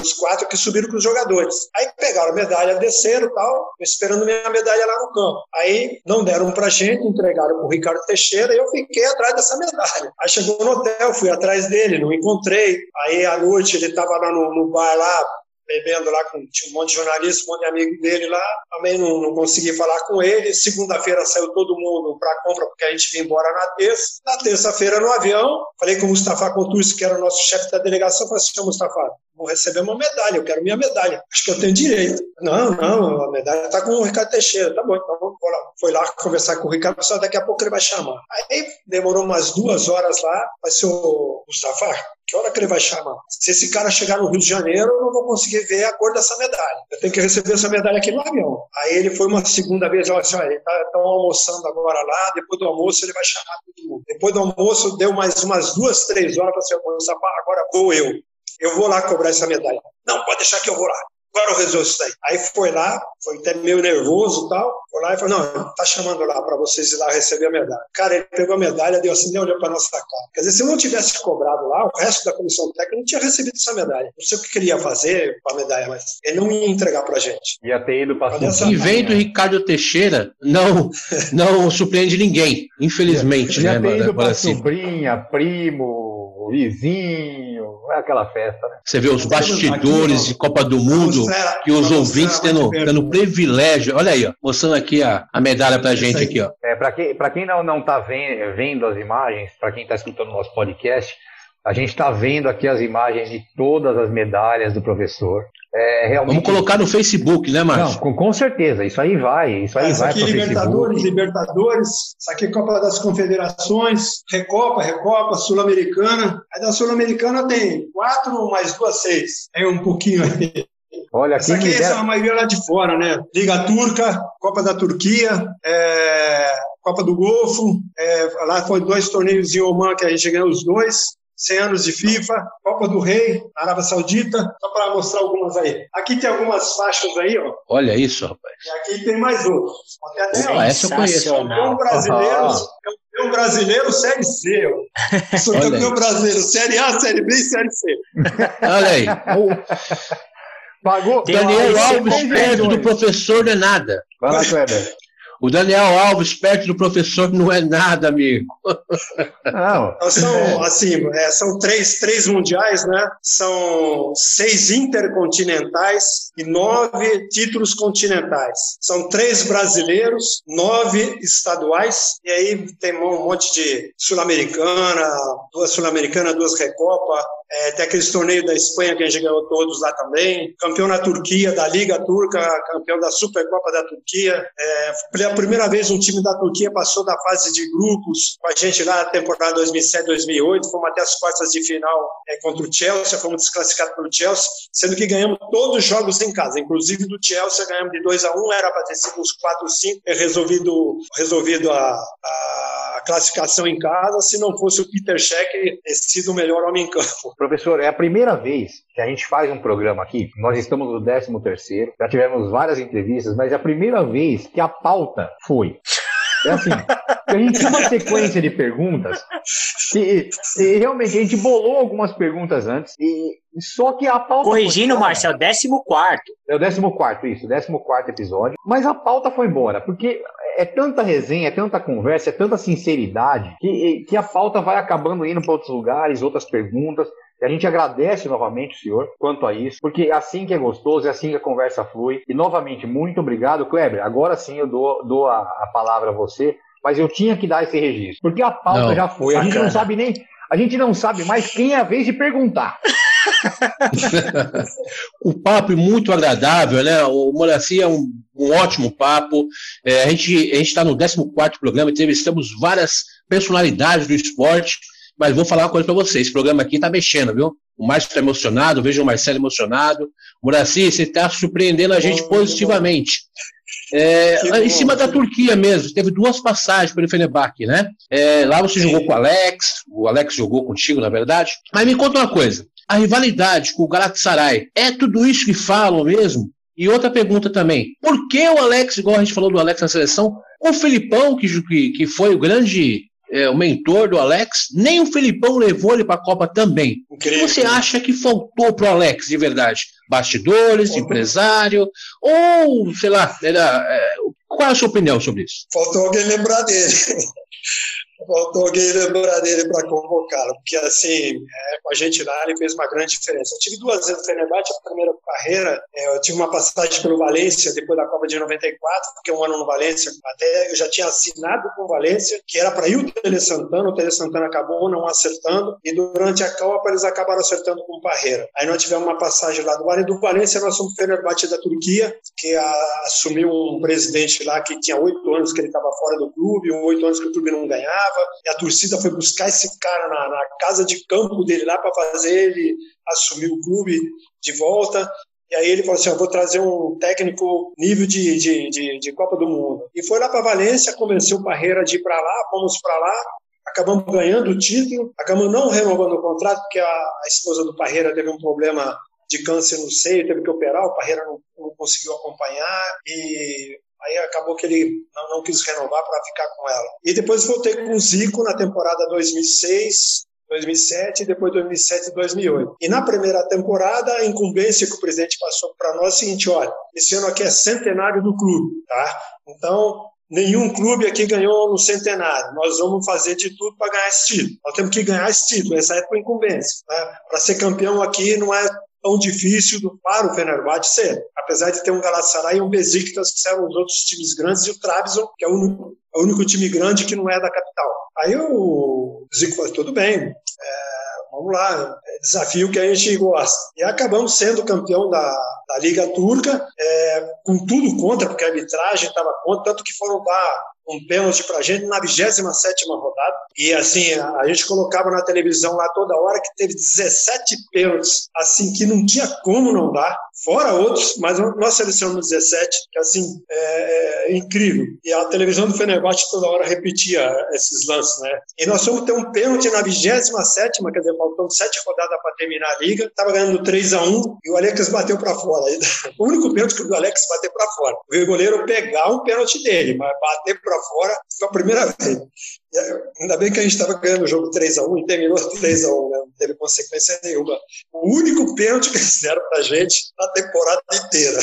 os quatro que subiram com os jogadores. Aí pegaram a medalha, desceram e tal, esperando minha medalha lá no campo. Aí não deram pra gente, entregaram pro Ricardo Teixeira e eu fiquei atrás dessa medalha. Aí chegou no hotel, fui atrás dele, não encontrei. Aí à noite ele tava lá no, no bar lá, bebendo lá com tinha um monte de jornalista, um monte de amigo dele lá. Também não, não consegui falar com ele. Segunda-feira saiu todo mundo para compra, porque a gente vinha embora na terça. Na terça-feira, no avião, falei com o Mustafa Contursi, que era o nosso chefe da delegação, falei assim, Mustafa, vou receber uma medalha, eu quero minha medalha. Acho que eu tenho direito. Não, não, a medalha está com o Ricardo Teixeira. Tá bom, então. Foi lá conversar com o Ricardo, só daqui a pouco ele vai chamar. Aí demorou umas duas horas lá, ser o Mustafa, que hora que ele vai chamar? Se esse cara chegar no Rio de Janeiro, eu não vou conseguir ver a cor dessa medalha. Eu tenho que receber essa medalha aqui no avião. Aí ele foi uma segunda vez, olha assim, olha, estão tá, almoçando agora lá, depois do almoço ele vai chamar todo mundo. Depois do almoço, deu mais umas duas, três horas para ser almoçar, agora vou eu. Eu vou lá cobrar essa medalha. Não, pode deixar que eu vou lá. Agora eu resolvo isso daí. Aí foi lá, foi até meio nervoso e tal. Foi lá e falou: Não, tá chamando lá para vocês ir lá receber a medalha. Cara, ele pegou a medalha, deu assim, nem olhou para nossa cara. Quer dizer, se eu não tivesse cobrado lá, o resto da comissão técnica não tinha recebido essa medalha. Não sei o que queria fazer com a medalha, mas ele não ia entregar pra gente. Ia ter ido para E vem do Ricardo Teixeira, não, não surpreende ninguém, infelizmente. Ia, ia né, ter ido pra assim. sobrinha, primo, vizinho, é aquela festa, né? Você vê os bastidores de Copa do Mundo que os ouvintes tendo, tendo privilégio. Olha aí, ó, mostrando aqui a, a medalha pra gente aqui, ó. É, para quem, pra quem não, não tá vendo, vendo as imagens, para quem está escutando o nosso podcast, a gente está vendo aqui as imagens de todas as medalhas do professor. É, realmente... Vamos colocar no Facebook, né, Márcio? Não, com, com, certeza, isso aí vai. Isso aí Essa vai aqui Libertadores, Facebook. Libertadores, isso aqui é Copa das Confederações, Recopa, Recopa, Sul-Americana. Aí da Sul-Americana tem quatro mais duas, seis. É um pouquinho aí. Olha, Essa aqui é a maioria lá de fora, né? Liga Turca, Copa da Turquia, é... Copa do Golfo, é... lá foi dois torneios em Oman que a gente ganhou os dois. 100 anos de FIFA, Copa do Rei, Arábia Saudita, só para mostrar algumas aí. Aqui tem algumas faixas aí, ó. Olha isso, rapaz. E aqui tem mais outras. Até Opa, essa eu conheço. Campeão brasileiro, campeão brasileiro Série C. Ó. Sou Olha campeão aí. brasileiro Série A, Série B e Série C. Olha aí. Pagou. Daniel Alves perto do professor não é nada. Vai lá, Kleber. O Daniel Alves, perto do professor, não é nada, amigo. Não. Então, são, assim, é, são três, três mundiais, né? São seis intercontinentais e nove títulos continentais. São três brasileiros, nove estaduais, e aí tem um monte de Sul-Americana, duas Sul-Americana, duas Recopa, é, tem aqueles torneios da Espanha que a gente ganhou todos lá também. Campeão na Turquia, da Liga Turca, campeão da Supercopa da Turquia. É, pela primeira vez um time da Turquia passou da fase de grupos com a gente lá na temporada 2007-2008. Fomos até as quartas de final é, contra o Chelsea, fomos desclassificados pelo Chelsea, sendo que ganhamos todos os jogos em casa, inclusive do Chelsea ganhamos de 2 a 1 era para ter sido uns 4 5 é resolvido, resolvido a, a classificação em casa, se não fosse o Peter Cech ter sido o melhor homem em campo. Professor, é a primeira vez que a gente faz um programa aqui. Nós estamos no 13 terceiro, já tivemos várias entrevistas, mas é a primeira vez que a pauta foi. É assim, a gente tinha uma sequência de perguntas e, e, realmente a gente bolou algumas perguntas antes e só que a pauta Corrigindo, Márcio, é o 14 É o 14 isso, 14 episódio. Mas a pauta foi embora, porque é tanta resenha, é tanta conversa, é tanta sinceridade que, que a pauta vai acabando indo para outros lugares, outras perguntas. E a gente agradece novamente o senhor quanto a isso, porque é assim que é gostoso, é assim que a conversa flui. E novamente, muito obrigado, Kleber. Agora sim eu dou, dou a, a palavra a você, mas eu tinha que dar esse registro, porque a pauta não, já foi. A gente não sabe nem. A gente não sabe mais quem é a vez de perguntar. um papo muito agradável, né? O Moraci é um, um ótimo papo. É, a gente está no 14 programa, entrevistamos várias personalidades do esporte, mas vou falar uma coisa para vocês: esse programa aqui está mexendo, viu? O Márcio está emocionado, vejo o Marcelo emocionado. Moraci, você está surpreendendo a gente positivamente. É, em cima da Turquia mesmo, teve duas passagens pelo Fenerbahçe, né? É, lá você jogou com o Alex, o Alex jogou contigo, na verdade. Mas me conta uma coisa, a rivalidade com o Galatasaray, é tudo isso que falam mesmo? E outra pergunta também, por que o Alex, igual a gente falou do Alex na seleção, o Filipão, que, que foi o grande é, o mentor do Alex, nem o Felipão levou ele para a Copa também. Incrível. O que você acha que faltou para o Alex de verdade? Bastidores, faltou. empresário, ou sei lá, era, é, qual é a sua opinião sobre isso? Faltou alguém lembrar dele. Faltou alguém lembrar dele para convocá-lo, porque assim, é, com a gente lá ele fez uma grande diferença. Eu tive duas vezes no Fenerbahçe, a primeira carreira, é, eu tive uma passagem pelo Valência, depois da Copa de 94, porque um ano no Valência, até eu já tinha assinado com o Valência, que era para ir o Tele Santana, o Tele Santana acabou não acertando, e durante a Copa eles acabaram acertando com o Parreira. Aí nós tivemos uma passagem lá do Valência, do Valência nós fomos Fenerbahçe da Turquia, que a, assumiu um presidente lá que tinha oito anos que ele estava fora do clube, oito anos que o clube não ganhava, e a torcida foi buscar esse cara na, na casa de campo dele lá para fazer ele assumir o clube de volta. E aí ele falou assim: Eu vou trazer um técnico nível de, de, de, de Copa do Mundo. E foi lá para Valência, convenceu o Parreira de ir para lá, fomos para lá, acabamos ganhando o título, acabamos não renovando o contrato, porque a, a esposa do Parreira teve um problema de câncer no seio, teve que operar, o Parreira não, não conseguiu acompanhar e Aí acabou que ele não, não quis renovar para ficar com ela. E depois voltei com o Zico na temporada 2006, 2007 e depois 2007 e 2008. E na primeira temporada, a incumbência que o presidente passou para nós é o seguinte: olha, esse ano aqui é centenário do clube, tá? Então, nenhum clube aqui ganhou no centenário. Nós vamos fazer de tudo para ganhar esse título. Nós temos que ganhar esse título, essa é a incumbência. Né? Para ser campeão aqui não é tão difícil para o Fenerbahçe ser. Apesar de ter um Galatasaray e um Besiktas, que são os outros times grandes, e o Trabzon, que é o único, é o único time grande que não é da capital. Aí o Zico falou, tudo bem, é, vamos lá, é desafio que a gente gosta. E acabamos sendo campeão da, da Liga Turca, é, com tudo contra, porque a arbitragem estava contra, tanto que foram dar um pênalti para a gente na 27 rodada. E assim, a gente colocava na televisão lá toda hora que teve 17 pênaltis, assim, que não tinha como não dar, fora outros, mas nós selecionamos 17, que assim, é, é incrível. E a televisão do Fenerbahçe toda hora repetia esses lances, né? E nós fomos ter um pênalti na 27, quer dizer, faltando sete rodadas para terminar a liga, estava ganhando 3 a 1 e o Alex bateu para fora. O único pênalti que o Alex bateu para fora. O goleiro pegar um pênalti dele, mas bater para fora foi a primeira vez. Ainda bem que a gente estava ganhando o jogo 3x1 e terminou 3x1, né? não teve consequência nenhuma. O único pênalti que eles deram para a gente na temporada inteira.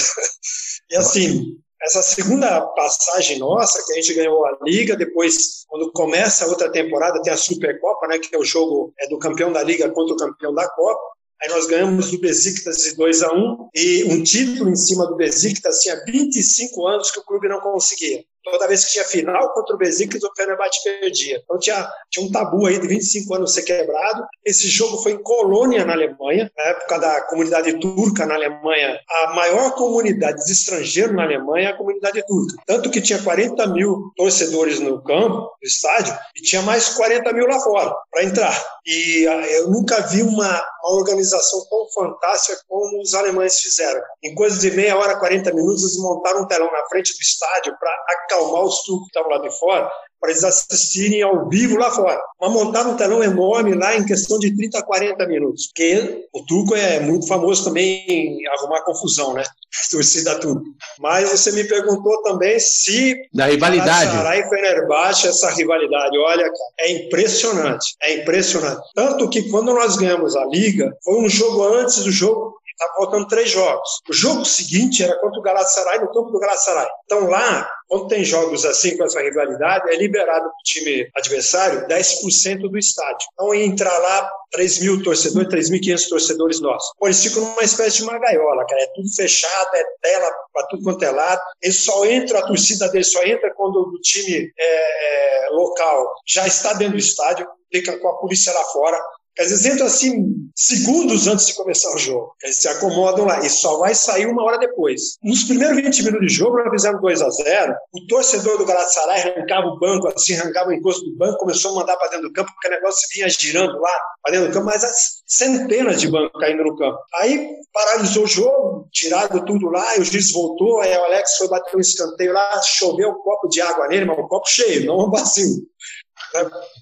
E assim, essa segunda passagem nossa, que a gente ganhou a Liga, depois, quando começa a outra temporada, tem a Supercopa, né, que é o jogo é do campeão da Liga contra o campeão da Copa. Aí nós ganhamos do Besiktas de 2 a 1 e um título em cima do Besiktas tinha 25 anos que o clube não conseguia toda vez que tinha final contra o Besiktas, o Fenerbahçe perdia. Então tinha, tinha um tabu aí de 25 anos ser quebrado. Esse jogo foi em Colônia, na Alemanha, na época da comunidade turca na Alemanha. A maior comunidade de estrangeiros na Alemanha é a comunidade turca. Tanto que tinha 40 mil torcedores no campo, no estádio, e tinha mais 40 mil lá fora para entrar. E ah, eu nunca vi uma, uma organização tão fantástica como os alemães fizeram. Em coisa de meia hora, 40 minutos, eles montaram um telão na frente do estádio para acalmar os turcos que estavam lá de fora, para eles assistirem ao vivo lá fora. Mas montaram um telão enorme lá em questão de 30 a 40 minutos. Porque o turco é muito famoso também em arrumar confusão, né? Torcida turca. Mas você me perguntou também se. Da rivalidade. Sarai e Fenerbahçe, essa rivalidade. Olha, é impressionante. É impressionante. Tanto que quando nós ganhamos a Liga, foi um jogo antes do jogo Estava faltando três jogos. O jogo seguinte era contra o Galatasaray, no campo do Galatasaray. Então lá, quando tem jogos assim com essa rivalidade, é liberado para o time adversário 10% do estádio. Então entrar lá 3 mil torcedores, 3.500 torcedores nossos. Pô, eles ficam numa espécie de uma gaiola, cara. É tudo fechado, é tela para tudo quanto é lado. Eles só entram, a torcida deles só entra quando o time é, é, local já está dentro do estádio, fica com a polícia lá fora Eles entram assim, segundos antes de começar o jogo. Eles se acomodam lá e só vai sair uma hora depois. Nos primeiros 20 minutos de jogo, nós fizemos 2 a 0 O torcedor do Galatasaray arrancava o banco, assim, arrancava o encosto do banco, começou a mandar para dentro do campo, porque o negócio vinha girando lá para dentro do campo, mas centenas de bancos caindo no campo. Aí paralisou o jogo, tiraram tudo lá, e o juiz voltou, aí o Alex foi bater um escanteio lá, choveu um copo de água nele, mas um copo cheio, não um vazio.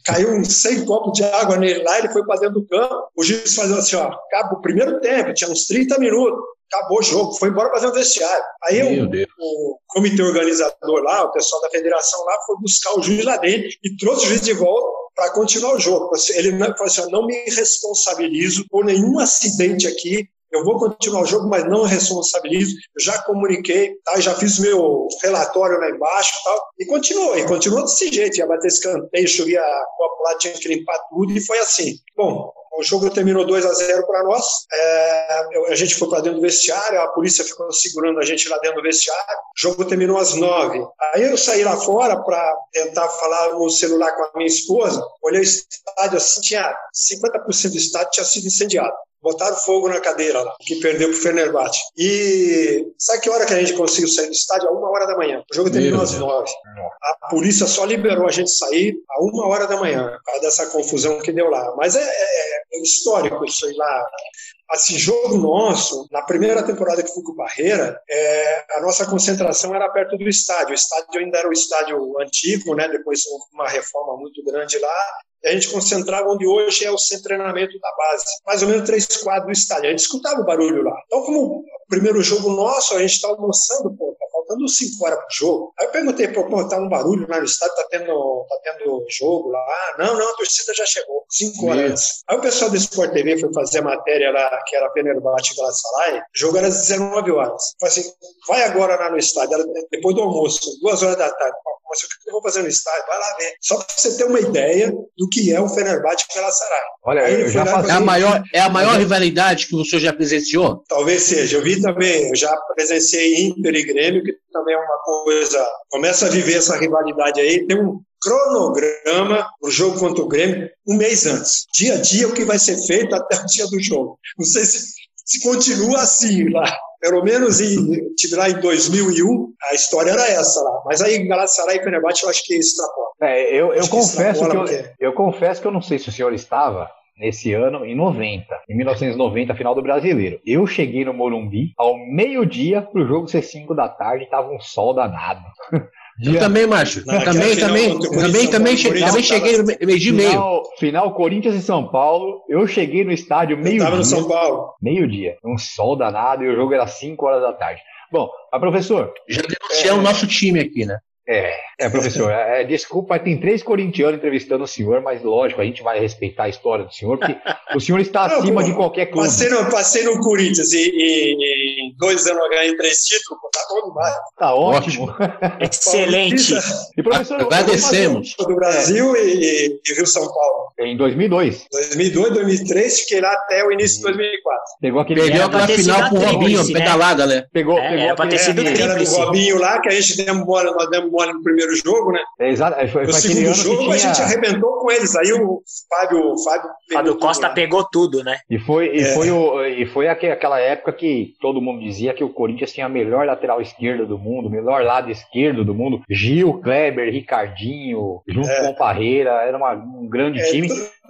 Caiu uns 100 copos de água nele lá, ele foi para dentro do campo. O juiz fazendo assim: ó, acaba o primeiro tempo, tinha uns 30 minutos, acabou o jogo, foi embora fazer um vestiário. Aí o, o, comitê organizador lá, o pessoal da federação lá, foi buscar o juiz lá dentro e trouxe o juiz de volta para continuar o jogo. Ele falou assim: não me responsabilizo por nenhum acidente aqui eu vou continuar o jogo, mas não responsabilizo. Eu já comuniquei, tá? já fiz meu relatório lá embaixo tal, e continuou. E continuou desse jeito. Ia bater escanteio, chovia a copa lá, tinha que limpar tudo, e foi assim. Bom, o jogo terminou 2 a 0 para nós. É, a gente foi para dentro do vestiário, a polícia ficou segurando a gente lá dentro do vestiário. O jogo terminou às 9. Aí eu saí lá fora para tentar falar no celular com a minha esposa. Olhei o estádio assim, tinha 50% do estádio tinha sido incendiado botaram fogo na cadeira lá, que perdeu pro Fenerbahçe. E sabe que hora que a gente conseguiu sair do estádio? A uma hora da manhã. O jogo terminou às nove. A polícia só liberou a gente sair a uma hora da manhã, por causa dessa confusão que deu lá. Mas é, é, é histórico isso aí lá. Assim, jogo nosso, na primeira temporada que fui com o Barreira, é, a nossa concentração era perto do estádio. O estádio ainda era o estádio antigo, né? Depois houve uma reforma muito grande lá a gente concentrava onde hoje é o centro de treinamento da base, mais ou menos três quadros do estádio. A gente escutava o barulho lá. Então, como o primeiro jogo nosso, a gente está almoçando, pô, tá faltando cinco horas pro jogo. Aí eu perguntei, pô, pô, tá um barulho lá no estádio, tá tendo, tá tendo jogo lá. Ah, não, não, a torcida já chegou, cinco horas antes. Aí o pessoal do Sport TV foi fazer a matéria lá, que era Fenerbahçe e Galatasaray, o jogo era às 19 horas. Falei assim, vai agora lá no estádio, depois do almoço, duas horas da tarde mas o que eu vou fazer no estádio? Vai lá ver. Só para você ter uma ideia do que é o Fenerbahçe Galatasaray. Olha, eu já é a maior É a maior rivalidade que o senhor já presenciou? Talvez seja. Eu vi também, eu já presenciei Inter e Grêmio, que também é uma coisa... Começa a viver essa rivalidade aí. Tem um cronograma o jogo contra o Grêmio um mês antes. Dia a dia o que vai ser feito até o dia do jogo. Não sei se, se continua assim lá pelo menos em, lá em 2001, a história era essa lá. Mas aí Galatasaray e Fenerbahçe eu acho que extrapola. É, eu, eu confesso que, que eu, eu confesso que eu não sei se o senhor estava nesse ano, em 90, em 1990, final do Brasileiro. Eu cheguei no Morumbi ao meio-dia pro jogo ser 5 da tarde, tava um sol danado. Eu também, macho. Não, também, também, também, também, cheguei, também cheguei no meio de meio. Final Corinthians e São Paulo. Eu cheguei no estádio meio-dia. Tava no São Paulo. Meio-dia. Um sol danado e o jogo era 5 horas da tarde. Bom, a professor. Já denunciamos o é... nosso time aqui, né? É, é professor, é, desculpa, tem três corintianos entrevistando o senhor, mas lógico, a gente vai respeitar a história do senhor, porque o senhor está acima de qualquer clube. Passei no, passei no Corinthians e, e, e dois anos eu ganhei três títulos, tá bom demais. Tá ótimo. Excelente. E professor, agradecemos. Do Brasil é. e, e Rio São Paulo. Em 2002. 2002, 2003, fiquei lá até o início de 2004. Pegou aquele Perdeu aquela final com o Robinho, né? pedalada, né? Pegou, é, pegou aquele, ter sido é, era do Robinho lá, que a gente demos bola, nós demos mole no primeiro jogo, né? É, exato. Foi, no segundo jogo tinha... a gente arrebentou com eles. Aí o Fábio, Fábio, Fábio Costa pegou tudo, né? E foi, e é. foi, o, e foi aquela época que todo mundo dizia que o Corinthians tinha a melhor lateral esquerda do mundo, melhor lado esquerdo do mundo. Gil, Kleber, Ricardinho, junto é. com o Parreira, era uma, um grande é,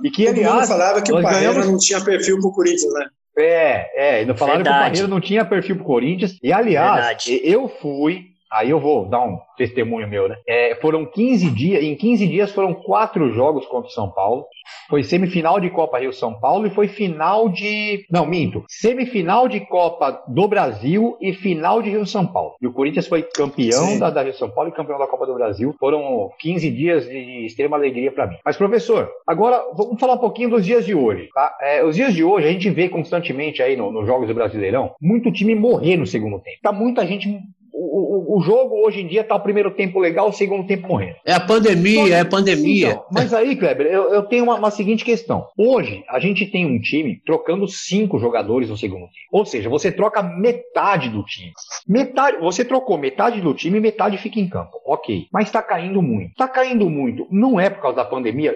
e que, todo aliás, mundo falava que o Parreira ganhamos... não tinha perfil pro Corinthians, né? É, é, não falaram Verdade. que o Parreira não tinha perfil pro Corinthians. E aliás, Verdade. eu fui Aí eu vou dar um testemunho meu, né? É, foram 15 dias, em 15 dias foram quatro jogos contra o São Paulo. Foi semifinal de Copa Rio São Paulo e foi final de. Não, minto. Semifinal de Copa do Brasil e final de Rio São Paulo. E o Corinthians foi campeão da, da, Rio São Paulo e campeão da Copa do Brasil. Foram 15 dias de extrema alegria para mim. Mas, professor, agora vamos falar um pouquinho dos dias de hoje. Tá? É, os dias de hoje a gente vê constantemente aí no, nos jogos do Brasileirão muito time morrer no segundo tempo. Tá muita gente o, o, jogo hoje em dia tá o primeiro tempo legal, o segundo tempo morrendo. É a pandemia, é a pandemia. Então, mas aí, Kleber, eu, eu tenho uma, uma, seguinte questão. Hoje, a gente tem um time trocando cinco jogadores no segundo tempo. Ou seja, você troca metade do time. Metade, você trocou metade do time e metade fica em campo. Ok. Mas tá caindo muito. Tá caindo muito. Não é por causa da pandemia.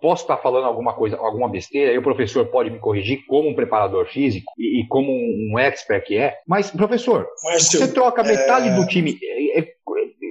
posso estar falando alguma coisa, alguma besteira, aí o professor pode me corrigir como um preparador físico e, e como um, um, expert que é. Mas, professor, Márcio, você troca metade é... do time. É, é,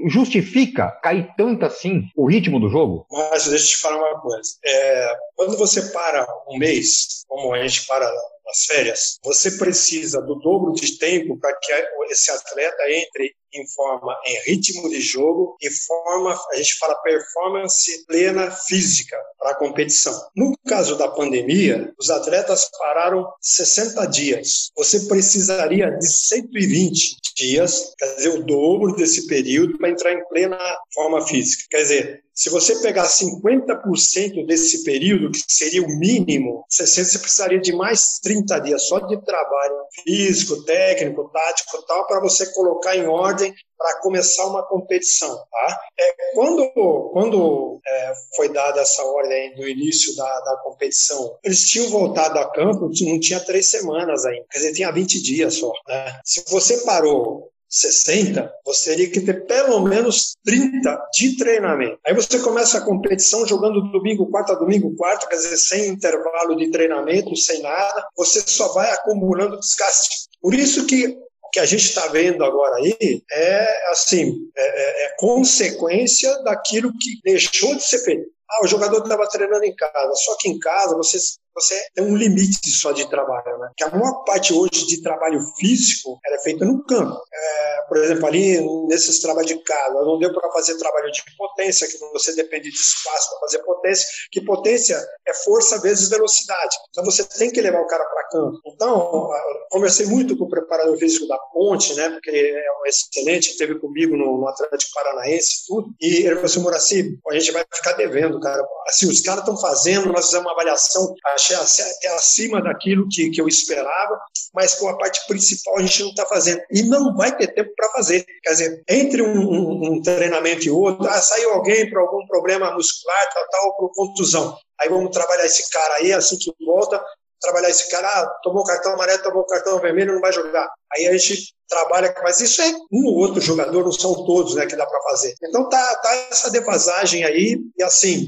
justifica cair tanto assim o ritmo do jogo? Mas deixa eu te falar uma coisa. É, quando você para um mês, como a gente para nas férias, você precisa do dobro de tempo para que esse atleta entre em forma, em ritmo de jogo, em forma, a gente fala performance plena física para a competição. No caso da pandemia, os atletas pararam 60 dias. Você precisaria de 120 dias, quer dizer, o dobro desse período para entrar em plena forma física. Quer dizer, se você pegar 50% desse período, que seria o mínimo, você precisaria de mais 30 dias só de trabalho físico, técnico, tático tal, para você colocar em ordem para começar uma competição. Tá? É, quando quando é, foi dada essa ordem do início da, da competição, eles tinham voltado a campo, não tinha três semanas ainda, quer dizer, tinha 20 dias só. Né? Se você parou 60, você teria que ter pelo menos 30 de treinamento. Aí você começa a competição jogando domingo, quarta, domingo, quarta, quer dizer, sem intervalo de treinamento, sem nada, você só vai acumulando desgaste. Por isso que o que a gente está vendo agora aí é assim é, é, é consequência daquilo que deixou de ser feito. Ah, o jogador estava treinando em casa. Só que em casa você você tem um limite só de trabalho, né? Que a maior parte hoje de trabalho físico é feita no campo. É, por exemplo, ali nesses trabalhos de casa, não deu para fazer trabalho de potência, que você depende de espaço para fazer potência, que potência é força vezes velocidade. Então você tem que levar o cara para campo. Então, conversei muito com o preparador físico da Ponte, né? Porque é um excelente, esteve comigo no, no Atlético Paranaense e tudo. E ele falou assim, Muraci, a gente vai ficar devendo, cara. Assim, os caras estão fazendo, nós fizemos uma avaliação, achei até acima daquilo que, que eu esperava, mas com a parte principal a gente não está fazendo. E não vai ter tempo para fazer. Quer dizer, entre um, um, um treinamento e outro, ah, saiu alguém para algum problema muscular, tal, tal, por contusão. Aí vamos trabalhar esse cara aí, assim que volta, trabalhar esse cara, ah, tomou cartão amarelo, tomou cartão vermelho, não vai jogar. Aí a gente trabalha, mas isso é um ou outro jogador, não são todos, né, que dá para fazer. Então tá, tá essa defasagem aí, e assim,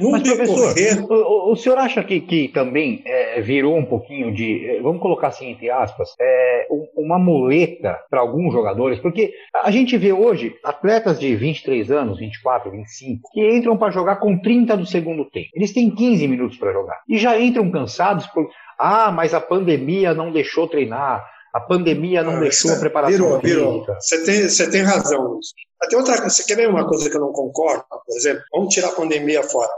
mas, professor, o, o, senhor acha que, que também é, virou um pouquinho de, é, vamos colocar assim, entre aspas, é, uma muleta para alguns jogadores? Porque a gente vê hoje atletas de 23 anos, 24, 25, que entram para jogar com 30 do segundo tempo. Eles têm 15 minutos para jogar. E já entram cansados por. Ah, mas a pandemia não deixou treinar. A pandemia não ah, deixou a preparação virou, virou. Você tem, você tem razão. Até outra coisa, você quer ver uma coisa que eu não concordo? Por exemplo, vamos tirar a pandemia fora.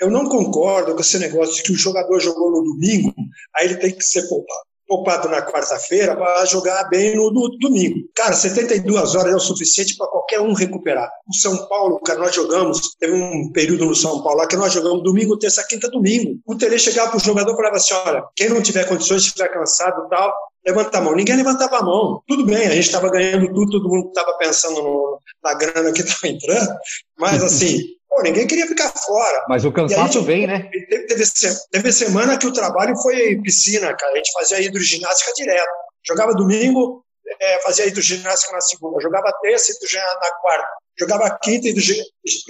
Eu não concordo com esse negócio de que o jogador jogou no domingo, aí ele tem que ser poupado. Poupado na quarta-feira para jogar bem no, no, domingo. Cara, 72 horas é o suficiente para qualquer um recuperar. O São Paulo, cara, nós jogamos, teve um período no São Paulo lá que nós jogamos domingo, terça, quinta, domingo. O Tele chegava para o jogador e falava assim: olha, quem não tiver condições, estiver cansado tal, levanta a mão. Ninguém levantava a mão. Tudo bem, a gente estava ganhando tudo, todo mundo estava pensando no, na grana que estava entrando, mas assim, Pô, ninguém queria ficar fora. Mas o cansaço vem, né? Teve, teve, teve, semana que o trabalho foi piscina, cara. A gente fazia hidroginástica direto. Jogava domingo, é, fazia hidroginástica na segunda. Jogava terça, hidroginástica na quarta. Jogava quinta,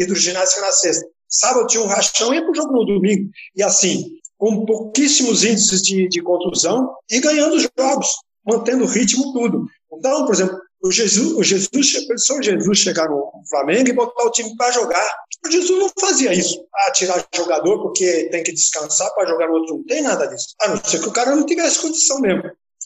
hidroginástica na sexta. Sábado tinha um rachão e ia pro jogo no domingo. E assim, com pouquíssimos índices de, de contusão e ganhando os jogos, mantendo o ritmo tudo. Então, por exemplo, o Jesus, o Jesus, pensou o Jesus chegar no Flamengo e botar o time para jogar. Jesus não fazia isso. Ah, tirar jogador porque tem que descansar para jogar outro. Não tem nada disso. A não ser que o cara não tivesse condição mesmo.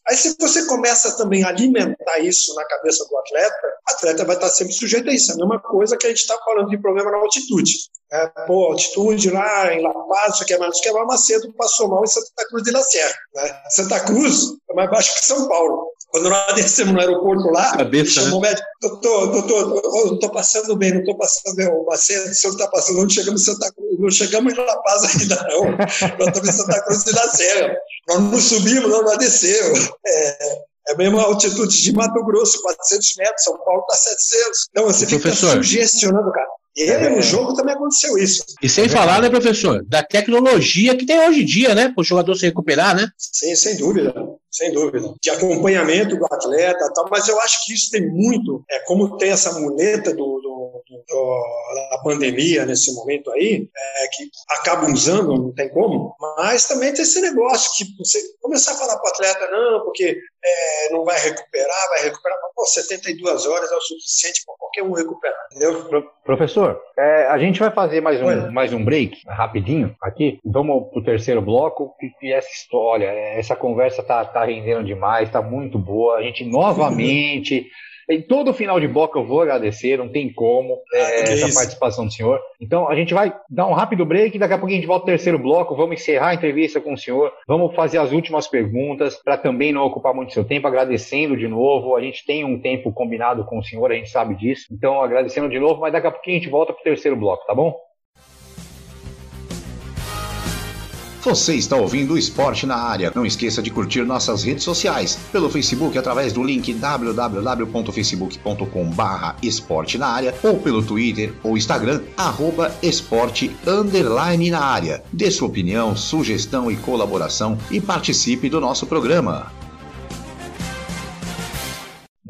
Aí, se você começa também a alimentar isso na cabeça do atleta, o atleta vai estar sempre sujeito a isso. É a mesma coisa que a gente está falando de problema na altitude. É, pô, altitude lá em La Paz, isso aqui é mais, isso aqui é mais Macedo, passou mal em Santa Cruz de la Serra. Né? Santa Cruz é mais baixo que São Paulo. Quando nós descemos no aeroporto lá, Cabeça, chamou né? o médico, doutor, doutor, eu não estou passando bem, não estou passando bem, o Macedo, o senhor está passando, não chegamos em Santa Cruz, não chegamos em La Paz ainda não, nós estamos em Santa Cruz de la Serra. Nós não subimos, não, nós descemos. É, é a mesma altitude de Mato Grosso, 400 metros, São Paulo está 700. Então você fica sugestionando o cara. E ele, no jogo também aconteceu isso. E sem é falar, né, professor, da tecnologia que tem hoje em dia, né, para o jogador se recuperar, né? Sim, sem dúvida, sem dúvida. De acompanhamento do atleta tal, mas eu acho que isso tem muito, é como tem essa muleta do, do, do da pandemia nesse momento aí, é, que acabam usando, não tem como, mas também tem esse negócio que você começar a falar para o atleta, não, porque é, não vai recuperar, vai recuperar, mas, pô, 72 horas é o suficiente para qualquer um recuperar, entendeu? Pro, professor, é, a gente vai fazer mais um, mais um break, rapidinho, aqui, vamos pro terceiro bloco, e, e essa história, essa conversa tá, tá rendendo demais, tá muito boa, a gente novamente... Em todo final de bloco eu vou agradecer, não tem como é, ah, essa isso. participação do senhor. Então a gente vai dar um rápido break, daqui a pouco a gente volta ao terceiro bloco, vamos encerrar a entrevista com o senhor, vamos fazer as últimas perguntas para também não ocupar muito seu tempo, agradecendo de novo. A gente tem um tempo combinado com o senhor, a gente sabe disso. Então agradecendo de novo, mas daqui a pouquinho a gente volta para o terceiro bloco, tá bom? Você está ouvindo o Esporte na Área. Não esqueça de curtir nossas redes sociais pelo Facebook através do link www.facebook.com/barra esporte na área ou pelo Twitter ou Instagram arroba esporte underline na área. Dê sua opinião, sugestão e colaboração e participe do nosso programa.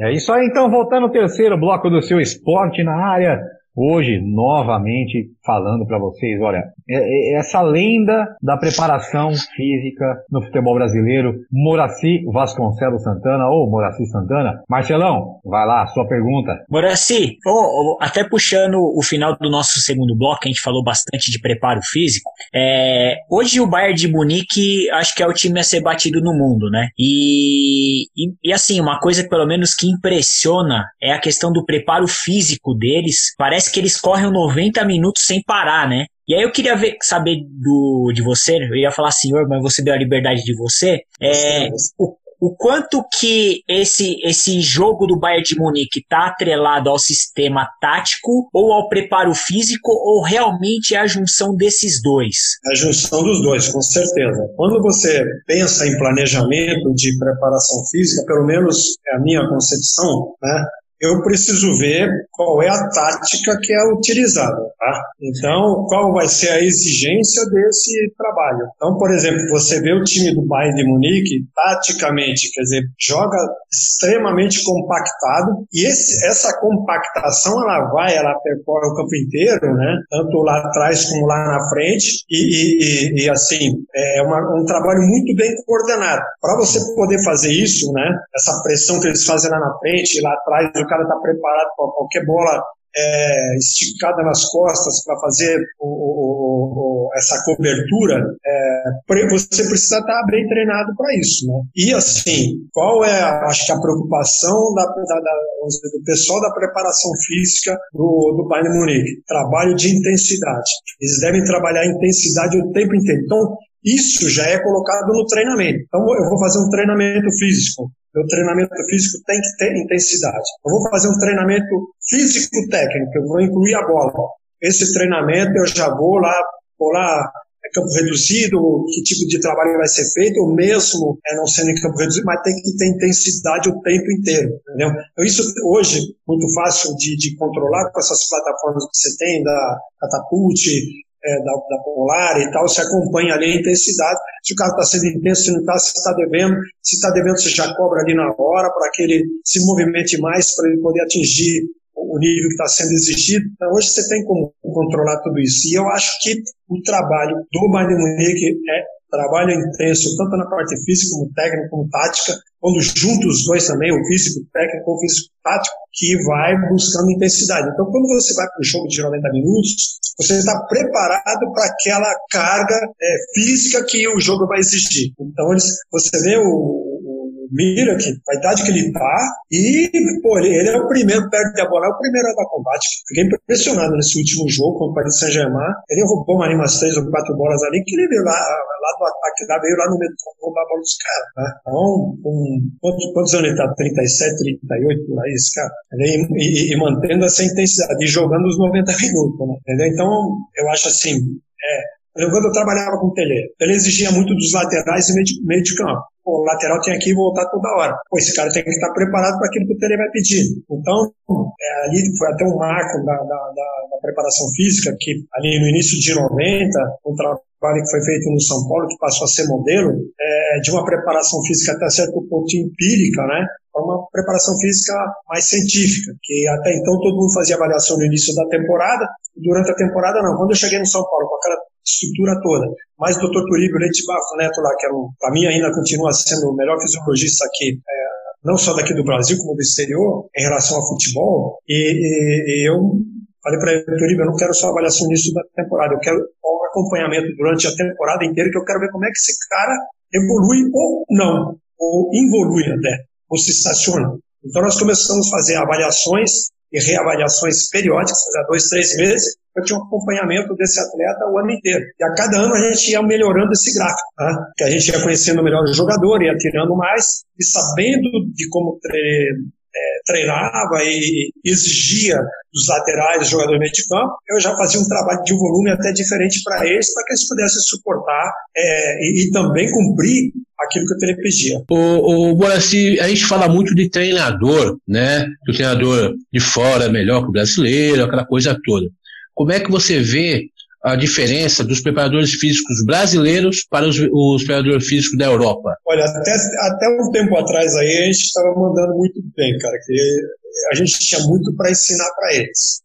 É isso aí, então, voltando ao terceiro bloco do seu Esporte na Área. Hoje, novamente, falando para vocês, olha, essa lenda da preparação física no futebol brasileiro, Moraci Vasconcelos Santana ou Moraci Santana. Marcelão, vai lá, sua pergunta. Moraci, oh, oh, até puxando o final do nosso segundo bloco, a gente falou bastante de preparo físico. É, hoje o Bayern de Munique acho que é o time a ser batido no mundo, né? E, e, e assim, uma coisa pelo menos que impressiona é a questão do preparo físico deles. Parece que eles correm 90 minutos sem parar, né? E aí eu queria ver, saber do, de você, eu ia falar senhor, mas você deu a liberdade de você, é, o, o quanto que esse, esse jogo do Bayern de Munique está atrelado ao sistema tático ou ao preparo físico ou realmente é a junção desses dois? A junção dos dois, com certeza. Quando você pensa em planejamento de preparação física, pelo menos é a minha concepção, né? Eu preciso ver qual é a tática que é utilizada. Tá? Então, qual vai ser a exigência desse trabalho. Então, por exemplo, você vê o time do Bayern de Munique, taticamente, quer dizer, joga extremamente compactado, e esse, essa compactação, ela vai, ela percorre o campo inteiro, né? tanto lá atrás como lá na frente, e, e, e assim, é uma, um trabalho muito bem coordenado. Para você poder fazer isso, né? essa pressão que eles fazem lá na frente, lá atrás, o cara está preparado para qualquer bola é, esticada nas costas para fazer o, o, o, essa cobertura, é, você precisa estar tá bem treinado para isso. Né? E assim, qual é, acho que a preocupação da, da, da, do pessoal da preparação física do, do Bayern Munique? Trabalho de intensidade. Eles devem trabalhar intensidade o tempo inteiro. Então, isso já é colocado no treinamento. Então, eu vou fazer um treinamento físico. Meu treinamento físico tem que ter intensidade. Eu vou fazer um treinamento físico-técnico, eu vou incluir a bola. Esse treinamento eu já vou lá, vou lá, é campo reduzido, que tipo de trabalho vai ser feito, ou mesmo é, não sendo em campo reduzido, mas tem que ter intensidade o tempo inteiro, entendeu? Então isso hoje, muito fácil de, de controlar com essas plataformas que você tem, da Catapult, é, da, da, Polar e tal, você acompanha ali a intensidade, se o cara está sendo intenso, se não está, se está devendo, se está devendo, você já cobra ali na hora para que ele se movimente mais para ele poder atingir o nível que está sendo exigido. Então, hoje você tem como controlar tudo isso. E eu acho que o trabalho do Bayern Munique é trabalho intenso, tanto na parte física como técnica, como tática, quando juntos os dois também, o físico técnico o físico tático, que vai buscando intensidade. Então, quando você vai para um jogo de 90 minutos, você está preparado para aquela carga é, física que o jogo vai exigir. Então, eles, você vê o, Mira que a idade que ele tá, e, pô, ele, ele é o primeiro, perde a bola, é o primeiro a dar combate. Fiquei impressionado nesse último jogo contra o Paris Saint-Germain. Ele roubou mais umas três ou quatro bolas ali, que ele veio lá, lá do ataque, lá, veio lá no meio roubar a bola dos caras. Né? Então, com, quantos, quantos anos ele tá? 37, 38, por aí, esse cara. E, e, e, mantendo essa intensidade, e jogando os 90 minutos, né? Entendeu? Então, eu acho assim, é, quando eu trabalhava com o Tele, ele exigia muito dos laterais e meio de, meio de campo o lateral tinha que voltar toda hora. Pô, esse cara tem que estar preparado para aquilo que o Tele vai pedir. Então, é, ali foi até um marco da, da, da, da, preparação física, que ali no início de 90, um trabalho que foi feito no São Paulo, que passou a ser modelo, é, de uma preparação física até certo ponto empírica, né, para uma preparação física mais científica, que até então todo mundo fazia avaliação no início da temporada, e durante a temporada não. Quando eu cheguei no São Paulo com aquela estrutura toda, mais o Dr. Turíbio Leite Barro Neto lá, que era um, para mim ainda continua sendo o melhor fisiologista aqui, é, não só daqui do Brasil, como do exterior, em relação ao futebol, e, e, e eu falei para ele, Turíbio, eu não quero só avaliação nisso da temporada, eu quero um acompanhamento durante a temporada inteira, que eu quero ver como é que esse cara evolui ou não, ou involui até, ou se estaciona. Então nós começamos a fazer avaliações e reavaliações periódicas, a dois, três meses, eu tinha um acompanhamento desse atleta o ano inteiro. E a cada ano a gente ia melhorando esse gráfico, né? que a gente ia conhecendo melhor o jogador, ia tirando mais, e sabendo de como é, treinava e exigia dos laterais, dos jogadores de campo, eu já fazia um trabalho de volume até diferente para eles, para que eles pudessem suportar é, e, e, também cumprir aquilo que o Tele pedia. O, o Boraci, a gente fala muito de treinador, né? Que o treinador de fora é melhor que o brasileiro, aquela coisa toda. Como é que você vê a diferença dos preparadores físicos brasileiros para os, os preparadores físicos da Europa? Olha, até, até um tempo atrás aí a gente estava mandando muito bem, cara, que a gente tinha muito para ensinar para eles.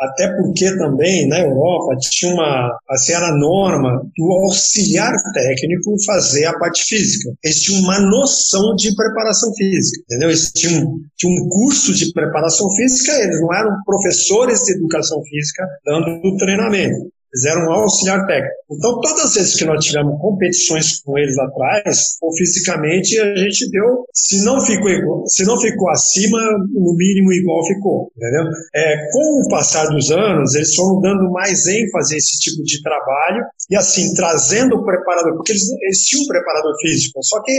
Até porque também na Europa tinha uma, assim, era a norma do auxiliar técnico fazer a parte física. Eles tinham uma noção de preparação física, entendeu? Eles tinham, tinham um curso de preparação física, eles não eram professores de educação física dando treinamento. Eles eram um auxiliar técnico. Então, todas as vezes que nós tivemos competições com eles atrás, ou fisicamente, a gente deu, se não ficou igual, se não ficou acima, no mínimo igual ficou, entendeu? É, com o passar dos anos, eles foram dando mais ênfase a esse tipo de trabalho, e assim, trazendo o preparador, porque eles, eles tinham um preparador físico, só que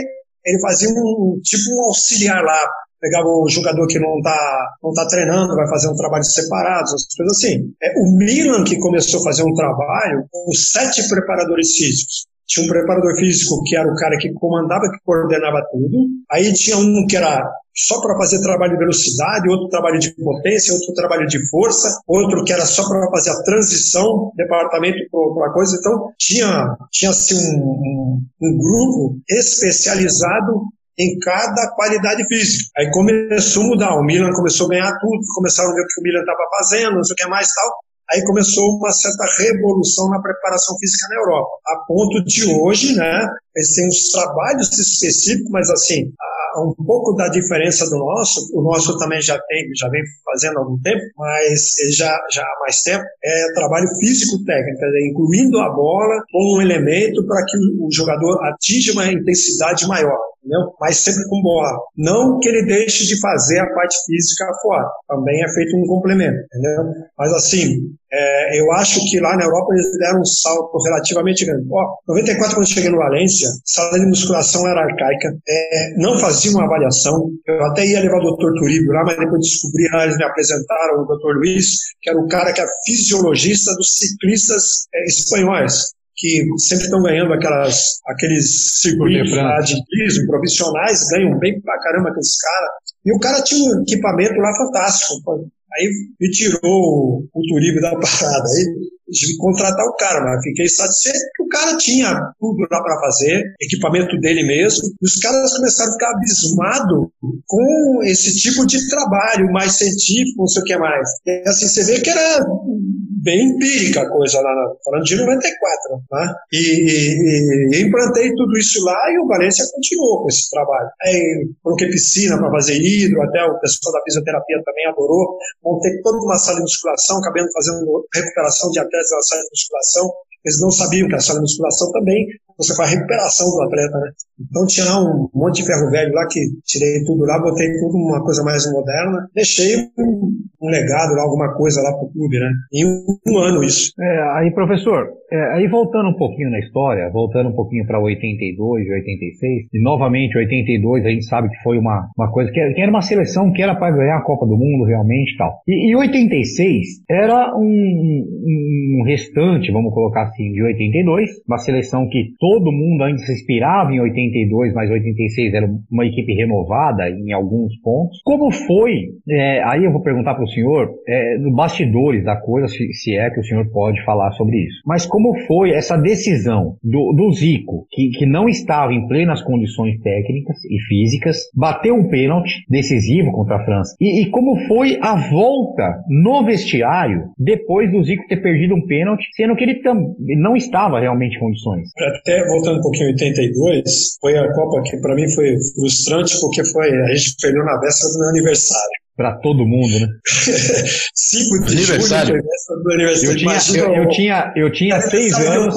ele fazia um tipo um auxiliar lá pegava o jogador que não está não tá treinando, vai fazer um trabalho separado, essas coisas assim. É, o Milan que começou a fazer um trabalho com sete preparadores físicos. Tinha um preparador físico que era o cara que comandava, que coordenava tudo. Aí tinha um que era só para fazer trabalho de velocidade, outro trabalho de potência, outro trabalho de força, outro que era só para fazer a transição, departamento para coisa. Então tinha tinha assim um, um, um grupo especializado em cada qualidade física. Aí começou a mudar, o Milan começou a ganhar tudo, começaram a ver o que o Milan estava fazendo, não sei o que mais tal. Aí começou uma certa revolução na preparação física na Europa, a ponto de hoje, né, eles têm uns trabalhos específicos, mas assim, um pouco da diferença do nosso, o nosso também já tem, já vem fazendo há algum tempo, mas já, já há mais tempo, é trabalho físico-técnico, incluindo a bola como um elemento para que o jogador atinja uma intensidade maior entendeu? Mas sempre com bola. Não que ele deixe de fazer a parte física fora, também é feito um complemento, entendeu? Mas assim, é, eu acho que lá na Europa eles deram um salto relativamente grande. Ó, 94 quando eu cheguei no Valência, sala de musculação era arcaica, é, não fazia uma avaliação. Eu até ia levar o Dr. Turíbio lá, mas depois descobri, lá eles me apresentaram o Dr. Luiz, que era o cara que é fisiologista dos ciclistas é, espanhóis que sempre estão ganhando aquelas, aqueles circuitos lá de turismo, profissionais, ganham bem pra caramba aqueles caras. E o cara tinha um equipamento lá fantástico. Aí me tirou o Turibe da parada. Aí que contratar o cara, mas fiquei satisfeito que o cara tinha tudo lá para fazer, equipamento dele mesmo. E os caras começaram a ficar abismados com esse tipo de trabalho mais científico, não sei o que mais. E assim, você vê que era bem empírica a coisa lá, falando de 94, né? E, e, e, implantei tudo isso lá e o Valência continuou com esse trabalho. Aí coloquei piscina para fazer hidro, até o pessoal da fisioterapia também adorou. Montei toda uma sala de musculação, acabando fazendo recuperação de atletas na sala de musculação. Eles não sabiam que a sala de musculação também você faz a recuperação do atleta, né? Então tinha lá um monte de ferro velho lá que tirei tudo lá, botei tudo uma coisa mais moderna, deixei um, um legado lá, alguma coisa lá pro clube, né? Em um, um ano isso. É, aí, professor, é, aí voltando um pouquinho na história, voltando um pouquinho para 82 e 86, e novamente 82 a gente sabe que foi uma, uma coisa que era, que era uma seleção que era para ganhar a Copa do Mundo realmente tal. E, e 86 era um, um, restante, vamos colocar assim, de 82, uma seleção que todo mundo se inspirava em 82, mas 86 era uma equipe renovada em alguns pontos. Como foi, é, aí eu vou perguntar para o senhor, é, no bastidores da coisa, se, se é que o senhor pode falar sobre isso, mas como foi essa decisão do, do Zico, que, que não estava em plenas condições técnicas e físicas, bateu um pênalti decisivo contra a França. E, e como foi a volta no vestiário depois do Zico ter perdido um pênalti, sendo que ele não estava realmente em condições. Até voltando um pouquinho em 82, foi a Copa que para mim foi frustrante porque foi a gente perdeu na véspera do meu aniversário para todo mundo, né? 5 de aniversário. julho, do aniversário. Eu tinha, eu, eu, tinha, eu tinha seis anos.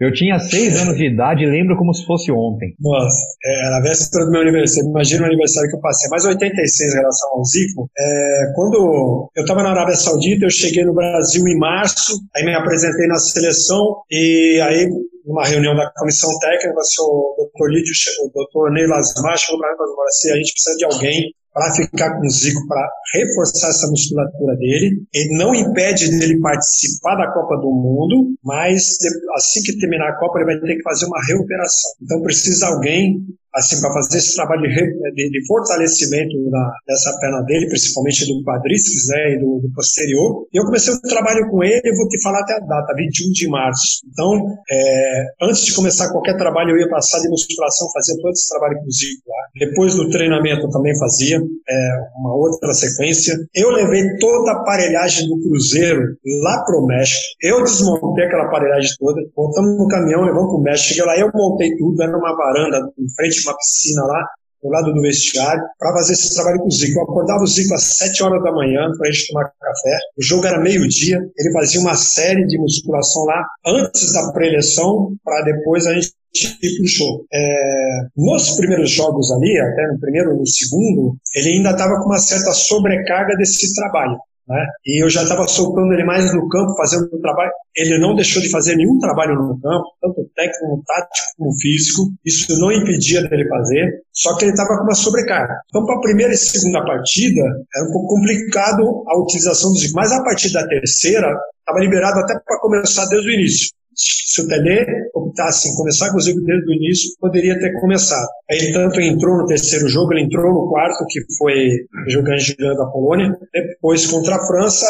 Eu tinha seis anos de idade e lembro como se fosse ontem. Nossa, é, na véspera do meu aniversário, imagina o aniversário que eu passei. Mas 86 em relação ao Zico, é, quando eu estava na Arábia Saudita, eu cheguei no Brasil em março, aí me apresentei na seleção e aí numa reunião da comissão técnica, o doutor Lídio, o doutor Ney Lasmar chegou para mim e falou assim, a gente precisa de alguém para ficar com o Zico, para reforçar essa musculatura dele. Ele não impede dele participar da Copa do Mundo, mas assim que terminar a Copa, ele vai ter que fazer uma recuperação. Então precisa alguém assim, para fazer esse trabalho de, de, fortalecimento da, dessa perna dele, principalmente do quadríceps, né, e do, do, posterior. E eu comecei o trabalho com ele, eu vou te falar até a data, 21 de março. Então, é, antes de começar qualquer trabalho, eu ia passar de musculação, fazia todo esse trabalho com o Zico lá. Depois do treinamento, eu também fazia é, uma outra sequência. Eu levei toda a aparelhagem do Cruzeiro lá pro México. Eu desmontei aquela aparelhagem toda, botamos no caminhão, levamos pro México. Cheguei lá, eu montei tudo, era uma varanda em frente uma piscina lá, do lado do vestiário, para fazer esse trabalho com o Zico. Eu acordava o Zico às 7 horas da manhã para a gente tomar café. O jogo era meio-dia, ele fazia uma série de musculação lá antes da preleção, para depois a gente ir pro show. É, nos primeiros jogos ali, até no primeiro no segundo, ele ainda estava com uma certa sobrecarga desse trabalho. Né? E eu já estava soltando ele mais no campo, fazendo o trabalho. Ele não deixou de fazer nenhum trabalho no campo, tanto técnico, tático como físico. Isso não impedia dele fazer, só que ele estava com uma sobrecarga. Então, para a primeira e segunda partida, era um pouco complicado a utilização dos. Mas a partir da terceira, estava liberado até para começar desde o início se o Tele optasse em começar com o Zico desde o início, poderia ter começado. Ele tanto entrou no terceiro jogo, ele entrou no quarto, que foi jogando a Polônia, depois contra a França,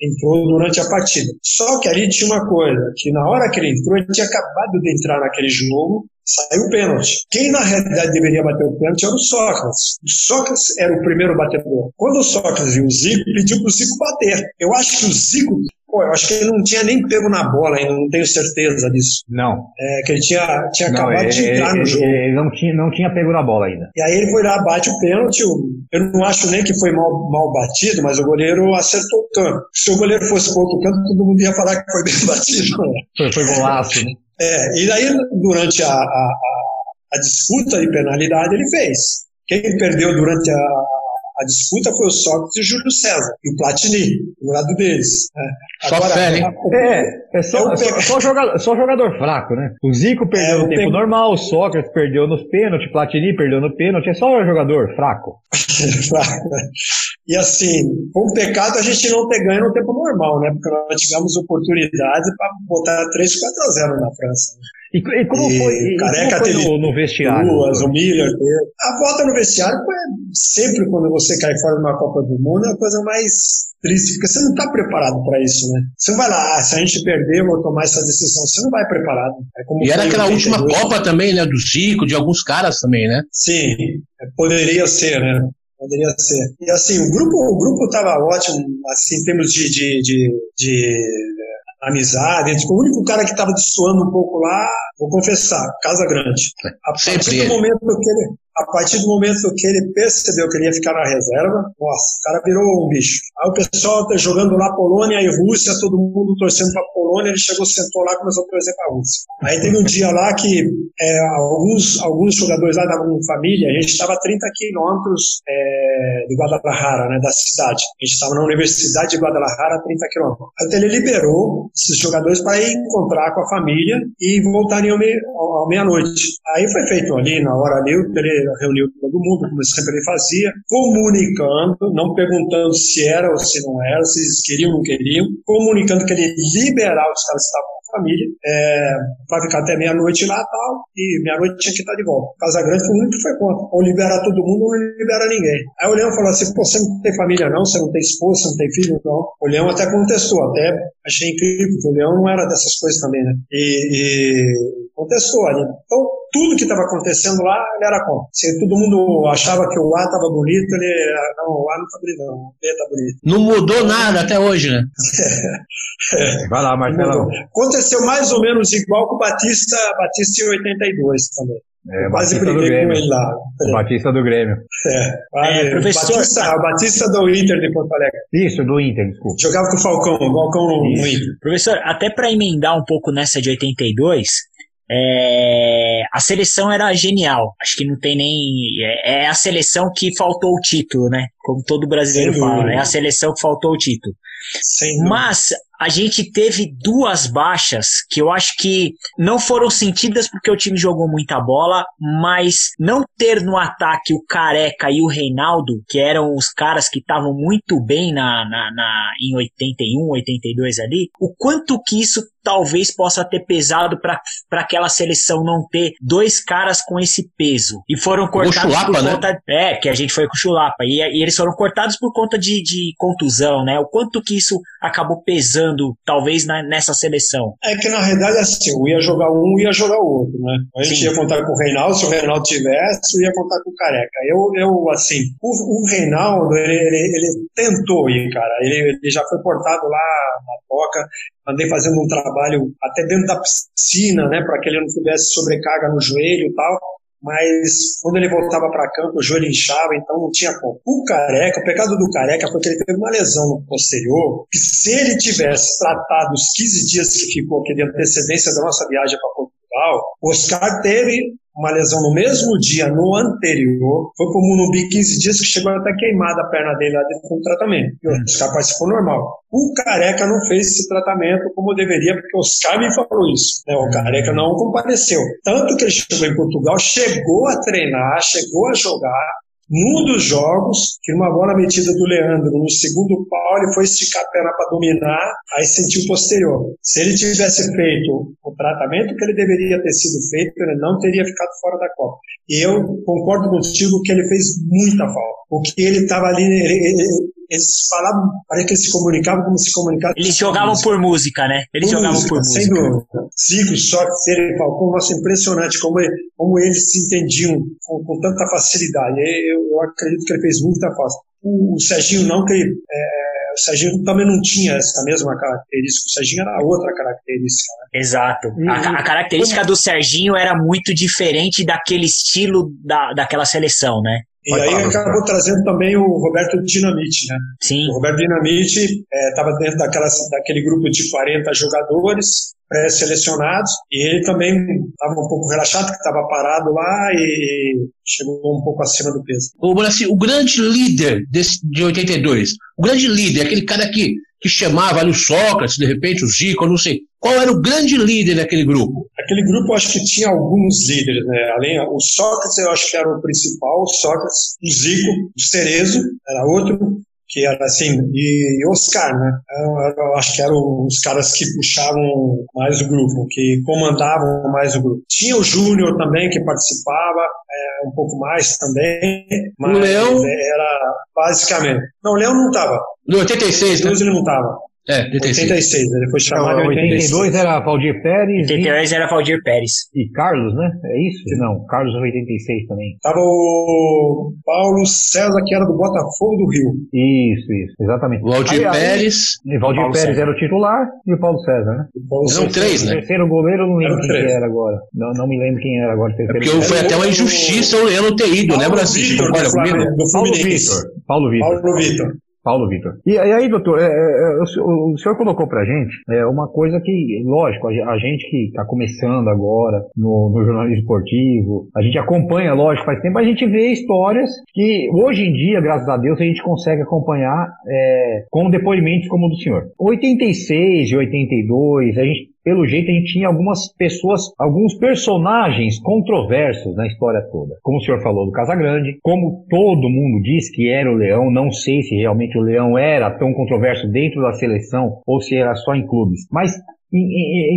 entrou durante a partida. Só que ali tinha uma coisa, que na hora que ele entrou, ele tinha acabado de entrar naquele jogo, saiu o pênalti. Quem na realidade deveria bater o pênalti era o Sócrates. O Sócrates era o primeiro batedor. Quando o Sócrates viu o Zico, pediu para o Zico bater. Eu acho que o Zico Pô, eu acho que ele não tinha nem pego na bola ainda, não tenho certeza disso. Não. É, que ele tinha, tinha não, acabado de entrar ele, no jogo. Ele não tinha, não tinha pego na bola ainda. E aí ele foi lá, bate o pênalti. Eu não acho nem que foi mal, mal batido, mas o goleiro acertou o canto. Se o goleiro fosse para outro canto, todo mundo ia falar que foi bem batido. Né? Foi, foi golaço, né? É, e daí, durante a, a, a, a disputa de penalidade, ele fez. Quem perdeu durante a, a disputa foi o Sócrates e o Júlio César, e o Platini, do lado deles. Né? Só Agora, fé, hein? É, é só, é só, só, jogador, só jogador fraco, né? O Zico perdeu é, no tempo normal, o Sócrates perdeu nos pênaltis, Platini perdeu no pênalti, é só jogador fraco. fraco, né? E assim, foi um pecado a gente não ter ganho no tempo normal, né? Porque nós tivemos oportunidade para botar 3, 4 a 0 na França. Né? E, e, como e foi, e careca como foi no, no, vestiário? Duas, o Miller. A volta no vestiário foi sempre quando você cai fora de uma Copa do Mundo é a coisa mais triste, porque você não está preparado para isso, né? Você não vai lá, ah, se a gente perder, eu vou tomar essa decisão. Você não vai preparado. É e era aquela última Copa também, né? Do Zico, de alguns caras também, né? Sim, poderia ser, né? Poderia ser. E assim, o grupo o grupo estava ótimo, assim, em termos de, de, de, de amizade. O único cara que estava destoando um pouco lá, vou confessar, Casa Grande. A partir do momento que ele, a partir do momento que ele percebeu que ele ia ficar na reserva, nossa, o cara virou um bicho. Aí o pessoal tá jogando lá Polônia e Rússia, todo mundo torcendo para Polônia, ele chegou, sentou lá e começou a torcer para Rússia. Aí teve um dia lá que é, alguns, alguns jogadores lá davam família, a gente estava a 30 quilômetros é, de Guadalajara, né, da cidade. A gente estava na Universidade de Guadalajara a 30 quilômetros. Então ele liberou esses jogadores para ir encontrar com a família e voltarem ao meia-noite. Aí foi feito ali, na hora ali, ele reuniu todo mundo, como sempre ele fazia, comunicando, não perguntando se era ou se não era, se eles queriam ou não queriam, comunicando que ele liberar os caras que estavam família é, para ficar até meia-noite lá tal, e meia-noite tinha que estar de volta. Casa Grande foi muito foi contra. Ou libera todo mundo ou não libera ninguém. Aí o Leão falou assim: pô, você não tem família não, você não tem esposa, você não tem filho não. O Leão até contestou, até achei incrível, porque o Leão não era dessas coisas também, né? E, e contestou ali. Então, tudo que estava acontecendo lá, ele era contra. Se todo mundo achava que o A estava bonito, ele. Não, o A não está bonito, não. O B está bonito. Não mudou nada até hoje, né? é. Vai lá, Marcelo. Aconteceu mais ou menos igual com o Batista, Batista em 82 também. É, quase briguei com ele lá. O Batista do Grêmio. É, é professor. Batista, o Batista do Inter de Porto Alegre. Isso, do Inter, desculpa. Jogava com o Falcão, o Falcão no Inter. Professor, até para emendar um pouco nessa de 82, é, a seleção era genial. Acho que não tem nem. É, é, a seleção que faltou o título, né? Como todo brasileiro fala. É a seleção que faltou o título. Mas a gente teve duas baixas que eu acho que não foram sentidas porque o time jogou muita bola, mas não ter no ataque o Careca e o Reinaldo, que eram os caras que estavam muito bem na, na, na, em 81, 82 ali, o quanto que isso talvez possa ter pesado para aquela seleção não ter dois caras com esse peso. E foram cortados Chulapa, por né? conta. É, que a gente foi com o Chulapa. E, e eles foram cortados por conta de, de contusão, né? O quanto que isso acabou pesando, talvez, na, nessa seleção? É que na realidade, assim, eu ia jogar um ia jogar o outro, né? A gente Sim. ia contar com o Reinaldo, se o Reinaldo tivesse, eu ia contar com o Careca. Eu, eu assim, o, o Reinaldo, ele, ele, ele, tentou ir, cara. Ele, ele já foi portado lá na toca, andei fazendo um trabalho até dentro da piscina, né, para que ele não tivesse sobrecarga no joelho e tal mas quando ele voltava para campo, o joelho inchava, então não tinha como. O Careca, o pecado do Careca foi que ele teve uma lesão no posterior, que se ele tivesse tratado os 15 dias que ficou aqui de antecedência da nossa viagem para o Oscar teve uma lesão no mesmo dia, no anterior, foi pro Munumbi 15 dias que chegou até queimada a perna dele lá dentro do tratamento. E o Oscar participou normal. O Careca não fez esse tratamento como deveria, porque o Oscar me falou isso. Né? O Careca não compareceu. Tanto que ele chegou em Portugal, chegou a treinar, chegou a jogar, num dos jogos, que numa bola metida do Leandro, no segundo pau, ele foi esticar a perna para dominar, aí sentiu o posterior. Se ele tivesse feito o tratamento que ele deveria ter sido feito, ele não teria ficado fora da Copa. E eu concordo contigo que ele fez muita falta. Porque ele estava ali, ele, ele, eles falavam, parece que eles se comunicavam como se comunicavam. Eles jogavam por música, né? Eles por jogavam música, por música. Sem dúvida. Zico, Sorte, Ser Falcão, nossa, impressionante como, como eles se entendiam com, com tanta facilidade. Eu, eu, acredito que ele fez muita falta. O, o Serginho não, que ele, é, o Serginho também não tinha essa mesma característica. O Serginho era outra característica. Né? Exato. Uhum. A, a, característica do Serginho era muito diferente daquele estilo da, daquela seleção, né? E aí acabou trazendo também o Roberto Dinamite, né? Sim. O Roberto Dinamite estava é, dentro daquela, daquele grupo de 40 jogadores pré-selecionados e ele também estava um pouco relaxado, que estava parado lá e chegou um pouco acima do peso. O, assim, o grande líder desse, de 82, o grande líder, aquele cara que que chamava ali o Sócrates, de repente o Zico, não sei. Qual era o grande líder daquele grupo? Aquele grupo eu acho que tinha alguns líderes, né? Além o Sócrates eu acho que era o principal, o Sócrates, o Zico, o Cerezo era outro, que era assim, e Oscar, né? Eu, eu, acho que eram os caras que puxavam mais o grupo, que comandavam mais o grupo. Tinha o Júnior também, que participava é, um pouco mais também, mas o Leão... era basicamente. Não, o Leão não estava. No 86, né? ele não estava. É, 86. 86, ele foi chamado em 82 era Valdir Pérez. 82 e... era Valdir Pérez. E Carlos, né? É isso? Não, Carlos 86 também. Tava o Paulo César, que era do Botafogo do Rio. Isso, isso, exatamente. Valdir aí, Pérez. Aí, Valdir Pérez César. era o titular e o Paulo César, né? Paulo Eram três, né? O terceiro goleiro, eu não lembro quem era agora. Não, não me lembro quem era agora. É porque foi até uma injustiça o Leandro ter ido, né, Brasil? Comigo? Paulo Vitor. Paulo Vitor. Paulo Vitor. Paulo Vitor. E, aí, doutor, é, é, é o, senhor colocou pra gente é, uma coisa que, lógico, a, a gente que está começando agora no, no, jornalismo esportivo, a gente acompanha, lógico, faz tempo, a gente vê histórias que hoje em dia, graças a Deus, a gente consegue acompanhar é, com depoimentos como o do senhor. 86 e 82, a gente pelo jeito a gente tinha algumas pessoas, alguns personagens controversos na história toda. Como o senhor falou do Casagrande, como todo mundo diz que era o Leão, não sei se realmente o Leão era tão controverso dentro da seleção ou se era só em clubes. Mas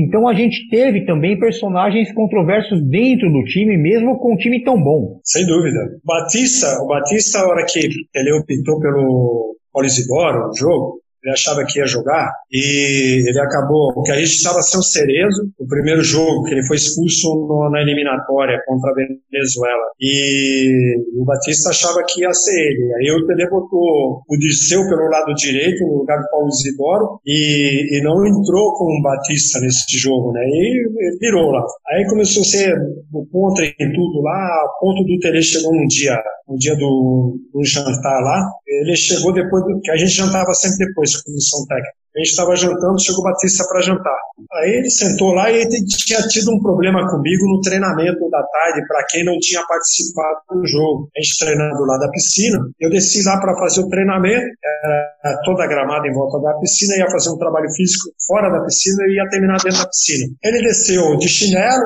Então a gente teve também personagens controversos dentro do time, mesmo com um time tão bom. Sem dúvida. Batista, o Batista, a hora que ele optou pelo Polisidoro, o jogo, ele achava que ia jogar e ele acabou, porque a gente estava sem o Cerezo, o primeiro jogo que ele foi expulso no, na eliminatória contra a Venezuela e o Batista achava que ia ser ele. Aí o Tele botou o Dirceu pelo lado direito no lugar do Paulo Isidoro e, e não entrou com o Batista nesse jogo, né? E ele virou lá. Aí começou a ser o contra em tudo lá, a ponto do Tele chegou um dia, um dia do, jantar lá, ele chegou depois do, que a gente jantava sempre depois comissão técnica. A gente estava jantando, chegou o Batista para jantar. Aí ele sentou lá e ele tinha tido um problema comigo no treinamento da tarde, para quem não tinha participado do jogo. A gente treinando lá da piscina, eu desci lá para fazer o treinamento, era toda a gramada em volta da piscina, ia fazer um trabalho físico fora da piscina e ia terminar dentro da piscina. Ele desceu de chinelo,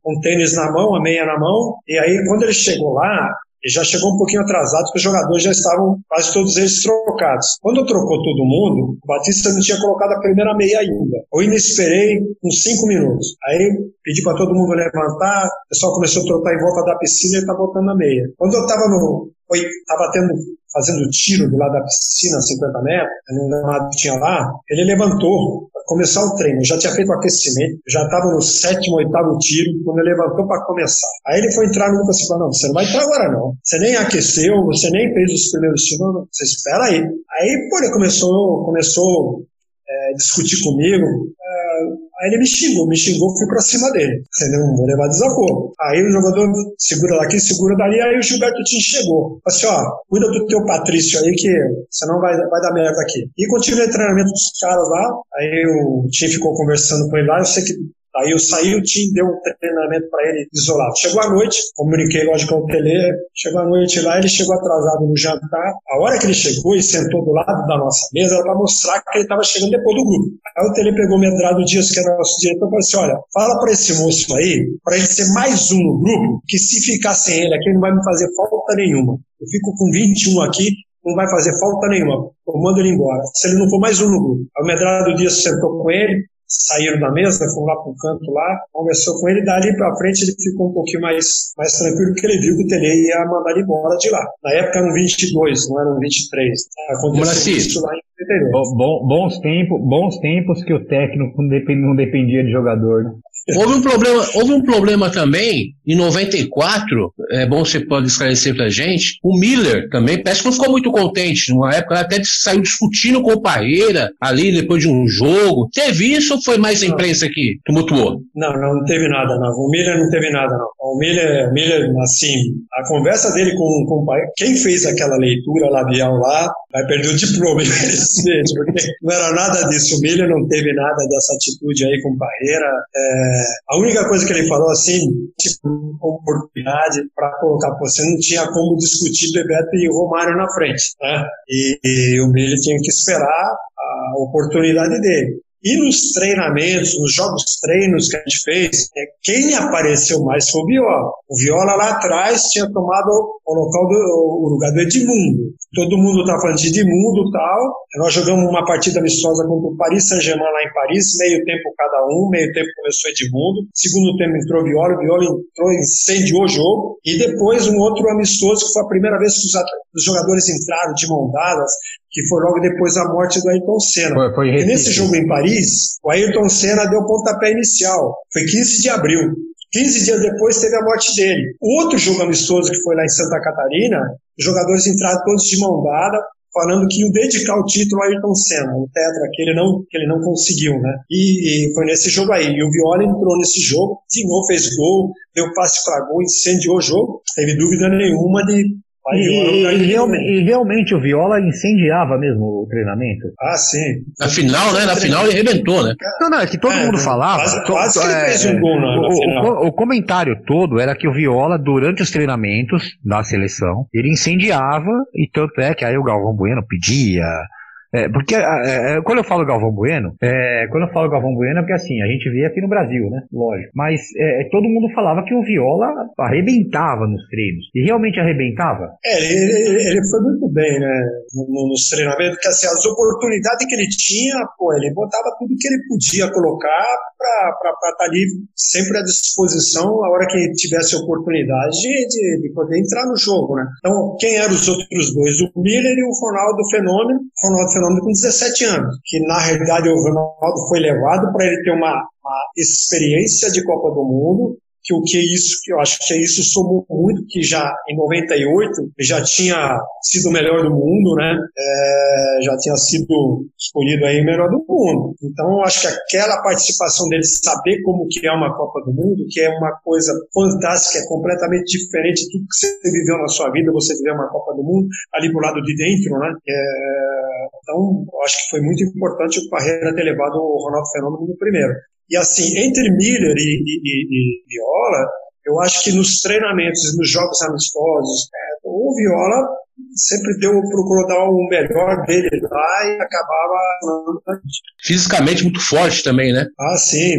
com um tênis na mão, a meia na mão, e aí quando ele chegou lá, já chegou um pouquinho atrasado, porque os jogadores já estavam quase todos eles trocados. Quando trocou todo mundo, o Batista não tinha colocado a primeira meia ainda. Eu ainda esperei uns cinco minutos. Aí pedi para todo mundo levantar, o pessoal começou a trocar em volta da piscina e ele tá botando a meia. Quando eu estava no. Foi, tava tendo fazendo tiro do lado da piscina, 50 metros, no gramado que tinha lá, ele levantou para começar o treino. Eu já tinha feito o aquecimento, já estava no sétimo, oitavo tiro, quando ele levantou para começar. Aí ele foi entrar no grupo e falou, não, você não vai entrar agora não. Você nem aqueceu, você nem fez os primeiros tiros, não, você espera aí. Aí, pô, ele começou, começou é, discutir comigo. Aí ele me xingou, me xingou, fui pra cima dele. Entendeu? Vou levar desaforo. Aí o jogador segura daqui, segura dali, aí o Gilberto Tim chegou. Assim, ó, cuida do teu Patrício aí que senão vai, vai dar merda aqui. E continuei treinamento dos caras lá, aí o Tim ficou conversando com ele lá, eu sei que Aí eu saí, o time deu um treinamento para ele isolado. Chegou a noite, comuniquei, lógico, ao Tele. Chegou a noite lá, ele chegou atrasado no jantar. A hora que ele chegou e sentou do lado da nossa mesa, era para mostrar que ele estava chegando depois do grupo. Aí o Tele pegou o Medrado Dias, que era nosso diretor, e falou assim: olha, fala para esse moço aí, para ele ser mais um no grupo, que se ficar sem ele aqui, não vai me fazer falta nenhuma. Eu fico com 21 aqui, não vai fazer falta nenhuma. Eu mando ele embora. Se ele não for mais um no grupo. Aí o Medrado Dias sentou com ele, saíram da mesa, foram lá para o canto lá, conversou com ele, dali para frente ele ficou um pouquinho mais, mais tranquilo, porque ele viu que o Tele ia mandar ele embora de lá. Na época eram 22, não eram 23. Aconteceu isso lá em Bom, bons, tempos, bons tempos que o técnico não dependia de jogador. Né? Houve um problema, houve um problema também em 94, é bom você pode esclarecer pra gente. O Miller também, parece que não ficou muito contente. Numa época até saiu discutindo com o Parreira ali depois de um jogo. Teve isso ou foi mais a imprensa que tumultuou? Não, não, não teve nada, não. O Miller não teve nada, não. O Miller, Miller assim, a conversa dele com, com o pai, quem fez aquela leitura labial lá, vai perder o diploma, infelizmente, porque não era nada disso. O Miller não teve nada dessa atitude aí com o Parreira. É, a única coisa que ele falou assim, tipo, oportunidade para colocar, você não tinha como discutir Bebeto e Romário na frente, né? E, e o Billy tinha que esperar a oportunidade dele. E nos treinamentos, nos jogos treinos que a gente fez, é, quem apareceu mais foi o Viola. O Viola lá atrás tinha tomado o, local do, o lugar do Edmundo. Todo mundo tá falando de Edmundo e tal. Nós jogamos uma partida amistosa contra o Paris Saint-Germain lá em Paris, meio tempo cada um, meio tempo começou Edmundo. Segundo tempo entrou o Viola, o Viola entrou, incendiou o jogo. E depois um outro amistoso, que foi a primeira vez que os, os jogadores entraram de mão dadas, que foi logo depois da morte do Ayrton Senna. Foi, foi e nesse jogo em Paris, o Ayrton Senna deu o pontapé inicial. Foi 15 de abril. 15 dias depois teve a morte dele. O outro jogo amistoso que foi lá em Santa Catarina, os jogadores entraram todos de mão dada, falando que iam dedicar o título a Ayrton Senna, o tetra que ele não, que ele não conseguiu, né? E, e foi nesse jogo aí. E o Viola entrou nesse jogo, de novo fez gol, deu passe para gol, incendiou o jogo. Teve dúvida nenhuma de e, e, realmente, e, realmente o Viola incendiava mesmo o treinamento. Ah, sim. Na final, né? Na final ele arrebentou, né? Não, não, é que todo é, mundo falava. Quase, quase que ele é, fez um gol na, na o, o, o, comentário todo era que o Viola, durante os treinamentos da seleção, ele incendiava, e tanto é que aí o Galvão Bueno pedia É, porque é, quando eu falo Galvão Bueno, é, quando eu falo Galvão Bueno é porque assim, a gente vê aqui no Brasil, né? Lógico. Mas é, todo mundo falava que o Viola arrebentava nos treinos. E realmente arrebentava? É, ele, ele foi muito bem, né? Nos treinamentos, porque assim, as oportunidades que ele tinha, pô, ele botava tudo que ele podia colocar para estar tá ali sempre à disposição a hora que tivesse oportunidade de, de, poder entrar no jogo, né? Então, quem eram os outros dois? O Miller e o Ronaldo Fenômeno. Ronaldo Fenômeno com 17 anos, que na realidade o Ronaldo foi levado para ele ter uma, uma experiência de Copa do Mundo, que o que isso, que eu acho que isso somou muito, que já em 98 já tinha sido o melhor do mundo, né? É, já tinha sido escolhido aí o melhor do mundo. Então, eu acho que aquela participação dele, saber como que é uma Copa do Mundo, que é uma coisa fantástica, é completamente diferente de tudo que você viveu na sua vida, você viveu uma Copa do Mundo ali pro lado de dentro, né? É, então, acho que foi muito importante o Parreira ter levado o Ronaldo Fenômeno no primeiro. E assim, entre Miller e, e, e, Viola, eu acho que nos treinamentos, nos jogos amistosos, é, o Viola sempre deu, procurou dar o melhor dele lá e acabava. Fisicamente muito forte também, né? Ah, sim.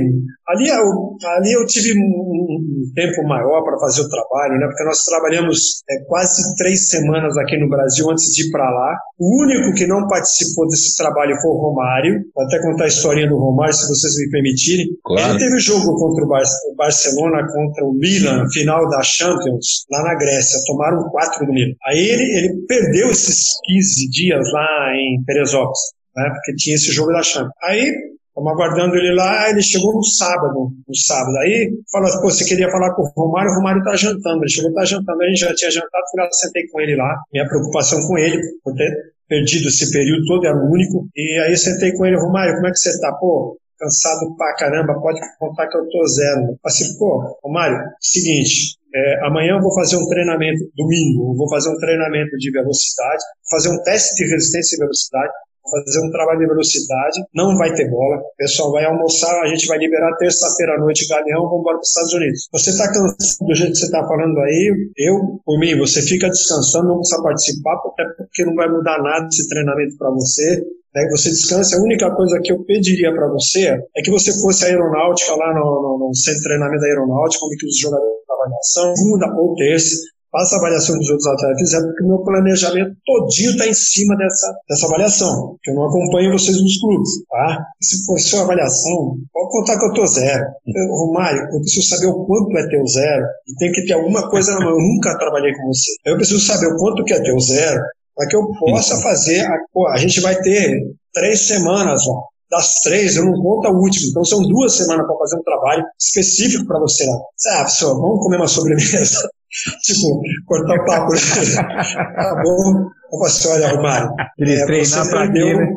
Ali eu, ali eu tive um, tempo maior para fazer o trabalho, né? Porque nós trabalhamos é, quase três semanas aqui no Brasil antes de ir para lá. O único que não participou desse trabalho foi o Romário. Vou até contar a historinha do Romário, se vocês me permitirem. Claro. Ele teve jogo contra o, Bar o Barcelona, contra o Milan, final da Champions, lá na Grécia. Tomaram quatro do Milan. Aí ele, ele perdeu esses 15 dias lá em Teresópolis, né? Porque tinha esse jogo da Champions. Aí Estamos aguardando ele lá, ele chegou no sábado, no sábado. Aí falou assim, pô, você queria falar com o Romário, o Romário tá jantando. Ele chegou, tá jantando, a gente já tinha jantado, fui lá, sentei com ele lá. Minha preocupação com ele, por ter perdido esse período todo, era o único. E aí sentei com ele, Romário, como é que você tá? Pô, cansado pra caramba, pode contar que eu tô zero. Assim, pô, Romário, seguinte, é, amanhã eu vou fazer um treinamento, domingo, eu vou fazer um treinamento de velocidade, fazer um teste de resistência e velocidade, fazer um trabalho de velocidade, não vai ter bola, o pessoal vai almoçar, a gente vai liberar terça-feira à noite Galeão, vamos embora para os Estados Unidos. Você está cansado do jeito que você está falando aí, eu, por mim, você fica descansando, não precisa participar, até porque não vai mudar nada esse treinamento para você, né, você descansa. A única coisa que eu pediria para você é que você fosse à aeronáutica lá no, no, no centro de treinamento da aeronáutica, onde que os jogadores avaliação, segunda ou terça, faça a avaliação dos outros atletas fizeram, porque o meu planejamento todinho está em cima dessa, dessa avaliação, que eu não acompanho vocês nos clubes, tá? Se for sua avaliação, pode contar que eu tô zero. Eu, Romário, eu preciso saber o quanto é teu zero, e tem que ter alguma coisa na mão. Eu nunca trabalhei com você. Eu preciso saber o quanto que é teu zero, para que eu possa fazer, a, pô, a gente vai ter três semanas, ó, das três, eu não conto a última. Então são duas semanas para fazer um trabalho específico para você lá. Ah, pessoal, vamos comer uma sobremesa. tipo, cortar o papo. tá bom? Eu assim, olha, Romário, é, você, perdeu, né?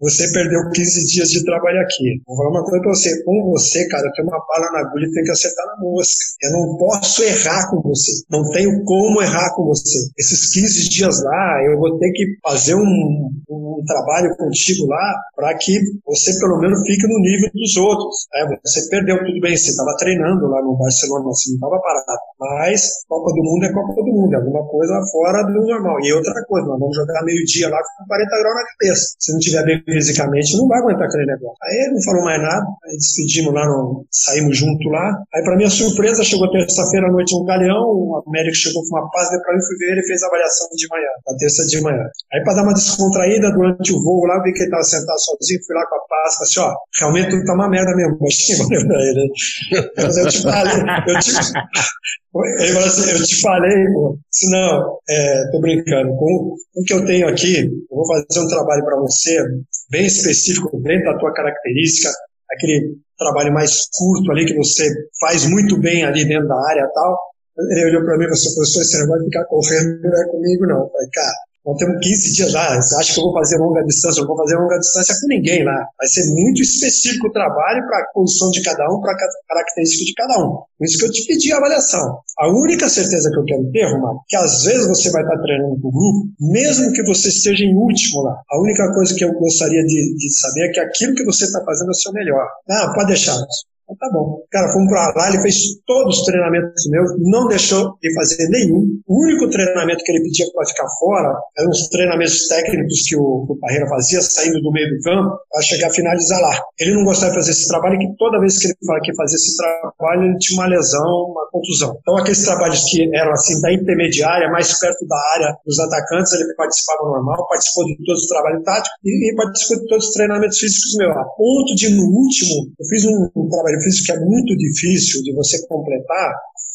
você perdeu 15 dias de trabalho aqui. Vou falar uma coisa pra você. Com você, cara, eu tenho uma bala na agulha e tenho que acertar na mosca. Eu não posso errar com você. Não tenho como errar com você. Esses 15 dias lá, eu vou ter que fazer um, um trabalho contigo lá para que você pelo menos fique no nível dos outros. É, você perdeu tudo bem, você estava treinando lá no Barcelona, você não estava parado. Mas Copa do Mundo é Copa do Mundo, é alguma coisa fora do normal. E outra coisa, nós vamos jogar meio-dia lá com 40 graus na cabeça. Se não tiver bem fisicamente, não vai aguentar aquele negócio. Aí ele não falou mais nada, aí despedimos lá, no, saímos junto lá. Aí, para minha surpresa, chegou terça-feira à noite um galeão, o médico chegou com uma paz, depois pra mim fui ver ele fez a avaliação de manhã, na terça de manhã. Aí, para dar uma descontraída durante o voo lá, vi que ele tava sentado sozinho, fui lá com a paz, assim: ó, realmente tudo tá uma merda mesmo, mas valeu pra ele. Mas eu te falei, eu te, ele falou assim, eu te falei, pô, se não, é, tô brincando, com o que eu tenho aqui, eu vou fazer um trabalho para você, bem específico, dentro da tua característica, aquele trabalho mais curto ali que você faz muito bem ali dentro da área e tal. Ele olhou para mim e falou assim, professor, você não vai ficar correndo não é comigo não. Eu falei, cara, nós temos 15 dias lá. Você acha que eu vou fazer longa distância? Eu não vou fazer longa distância com ninguém lá. Vai ser muito específico o trabalho para a condição de cada um, para a característica de cada um. Por isso que eu te pedi a avaliação. A única certeza que eu quero ter, Romano, que às vezes você vai estar treinando com o grupo, mesmo que você esteja em último lá. A única coisa que eu gostaria de, de saber é que aquilo que você está fazendo é o seu melhor. Ah, pode deixar. Então, tá bom. Cara, fomos pra lá, ele fez todos os treinamentos meus, não deixou de fazer nenhum. O único treinamento que ele pedia para ficar fora eram os treinamentos técnicos que o, o Parreira fazia, saindo do meio do campo, para chegar a finalizar lá. Ele não gostava de fazer esse trabalho, que toda vez que ele que fazia esse trabalho, ele tinha uma lesão, uma contusão. Então, aqueles trabalhos que eram assim, da intermediária, mais perto da área dos atacantes, ele participava normal, participou de todos os trabalhos táticos e, e participou de todos os treinamentos físicos meus. A ponto de, no último, eu fiz um, um trabalho físico que é muito difícil de você completar,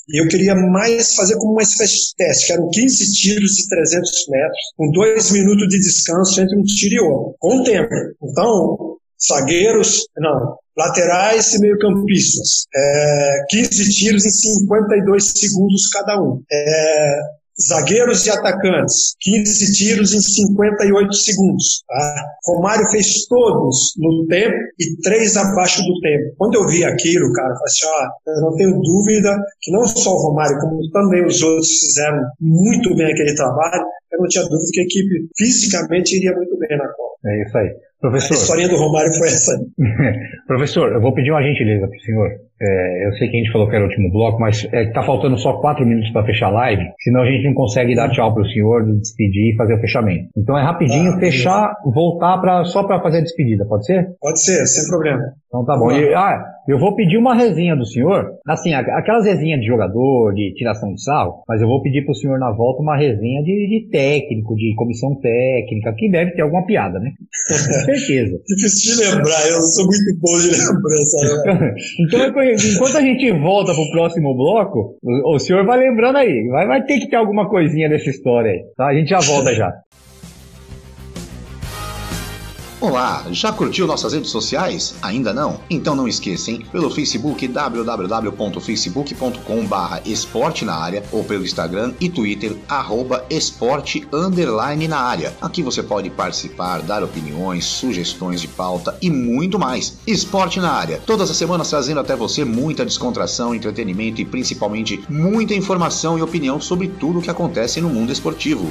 e eu queria mais fazer como uma espécie de teste, que eram 15 tiros de 300 metros, com dois minutos de descanso entre um tiro e outro, com tempo. Então, zagueiros, não, laterais e meio-campistas. É, 15 tiros em 52 segundos cada um. É, zagueiros e atacantes, 15 tiros em 58 segundos. Tá? Romário fez todos no tempo e três abaixo do tempo. Quando eu vi aquilo, cara, eu falei assim, ó, eu não tenho dúvida que não só o Romário, como também os outros fizeram muito bem aquele trabalho, eu não tinha dúvida que a equipe fisicamente iria muito bem na Copa. É isso aí. Professor. A historinha do Romário foi essa. Professor, eu vou pedir uma gentileza para o senhor. É, eu sei que a gente falou que era o último bloco, mas está é, tá faltando só quatro minutos para fechar a live, senão a gente não consegue dar tchau para o senhor, despedir e fazer o fechamento. Então é rapidinho ah, fechar, voltar pra, só para fazer a despedida, pode ser? Pode ser, sem problema. Então tá bom. E, ah, eu vou pedir uma resenha do senhor, assim, aquelas resenhas de jogador, de tiração de sarro, mas eu vou pedir para o senhor na volta uma resenha de, de técnico, de comissão técnica, que deve ter alguma piada, né? Com certeza. Difícil de lembrar, eu sou muito bom de lembrança. então, enquanto a gente volta pro próximo bloco, o, o senhor vai lembrando aí, vai, vai ter que ter alguma coisinha dessa história aí, tá? A gente já volta já. Olá, já curtiu nossas redes sociais? Ainda não? Então não esqueçam pelo Facebook www.facebook.com esporte na área ou pelo Instagram e Twitter arroba esporte underline na área. Aqui você pode participar, dar opiniões, sugestões de pauta e muito mais. Esporte na área, todas as semanas trazendo até você muita descontração, entretenimento e principalmente muita informação e opinião sobre tudo o que acontece no mundo esportivo.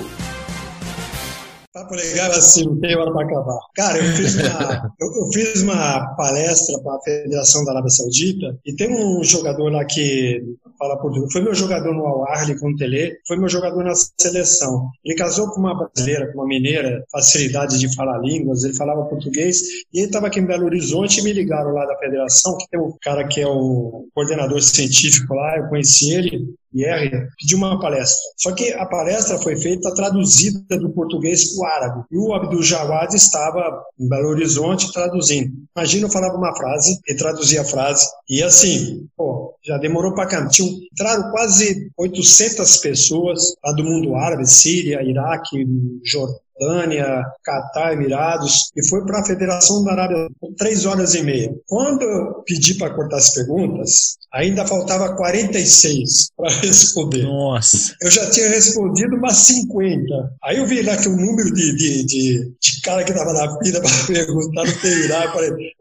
Papo legal assim, não tem hora para acabar. Cara, eu fiz uma, eu, eu fiz uma palestra para a Federação da Arábia Saudita e tem um jogador lá que fala português. Foi meu jogador no Al-Ahly com o Tele, foi meu jogador na seleção. Ele casou com uma brasileira, com uma mineira, facilidade de falar línguas, ele falava português e ele estava aqui em Belo Horizonte e me ligaram lá da federação, que tem um cara que é o coordenador científico lá, eu conheci ele, IR, pediu uma palestra. Só que a palestra foi feita traduzida do português para o árabe. E o Abdul Jawad estava em Belo Horizonte traduzindo. Imagina eu falava uma frase e traduzia a frase. E assim, pô, já demorou para. Tinha, entraram quase 800 pessoas lá do mundo árabe, Síria, Iraque, Jordânia Jordânia, Catar, Emirados, e foi para a Federação da Arábia com três horas e meia. Quando eu pedi para cortar as perguntas, ainda faltava 46 para responder. Nossa! Eu já tinha respondido umas 50. Aí eu vi lá que o número de, de, de, de cara que estava na fila para perguntar no Teirá, falei,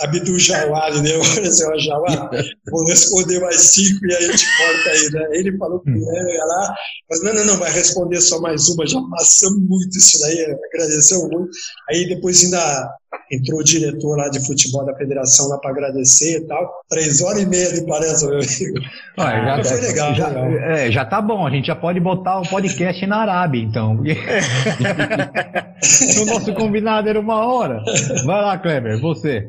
Abdul Jawad, né? Assim, Jawad, vou responder mais cinco e aí a gente corta aí, né? Ele falou que ia lá, mas não, não, não, vai responder só mais uma, já passamos muito isso daí, agradeceu muito. Aí depois ainda entrou o diretor lá de futebol da federação lá para agradecer e tal. Três horas e meia de palestra, meu amigo. Ah, já, foi legal, já, legal. É, já tá bom, a gente já pode botar o podcast na Arábia, então. o nosso combinado era uma hora. Vai lá, Kleber, você.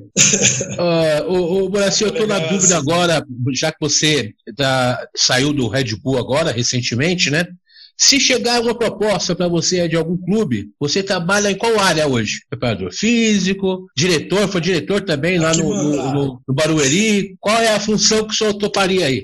Uh, o, o Brasil, eu tô na dúvida agora, já que você tá, saiu do Red Bull agora, recentemente, né? Se chegar uma proposta para você de algum clube, você trabalha em qual área hoje? Preparador físico, diretor, foi diretor também lá no, no, no, no, Barueri. Qual é a função que o senhor toparia aí?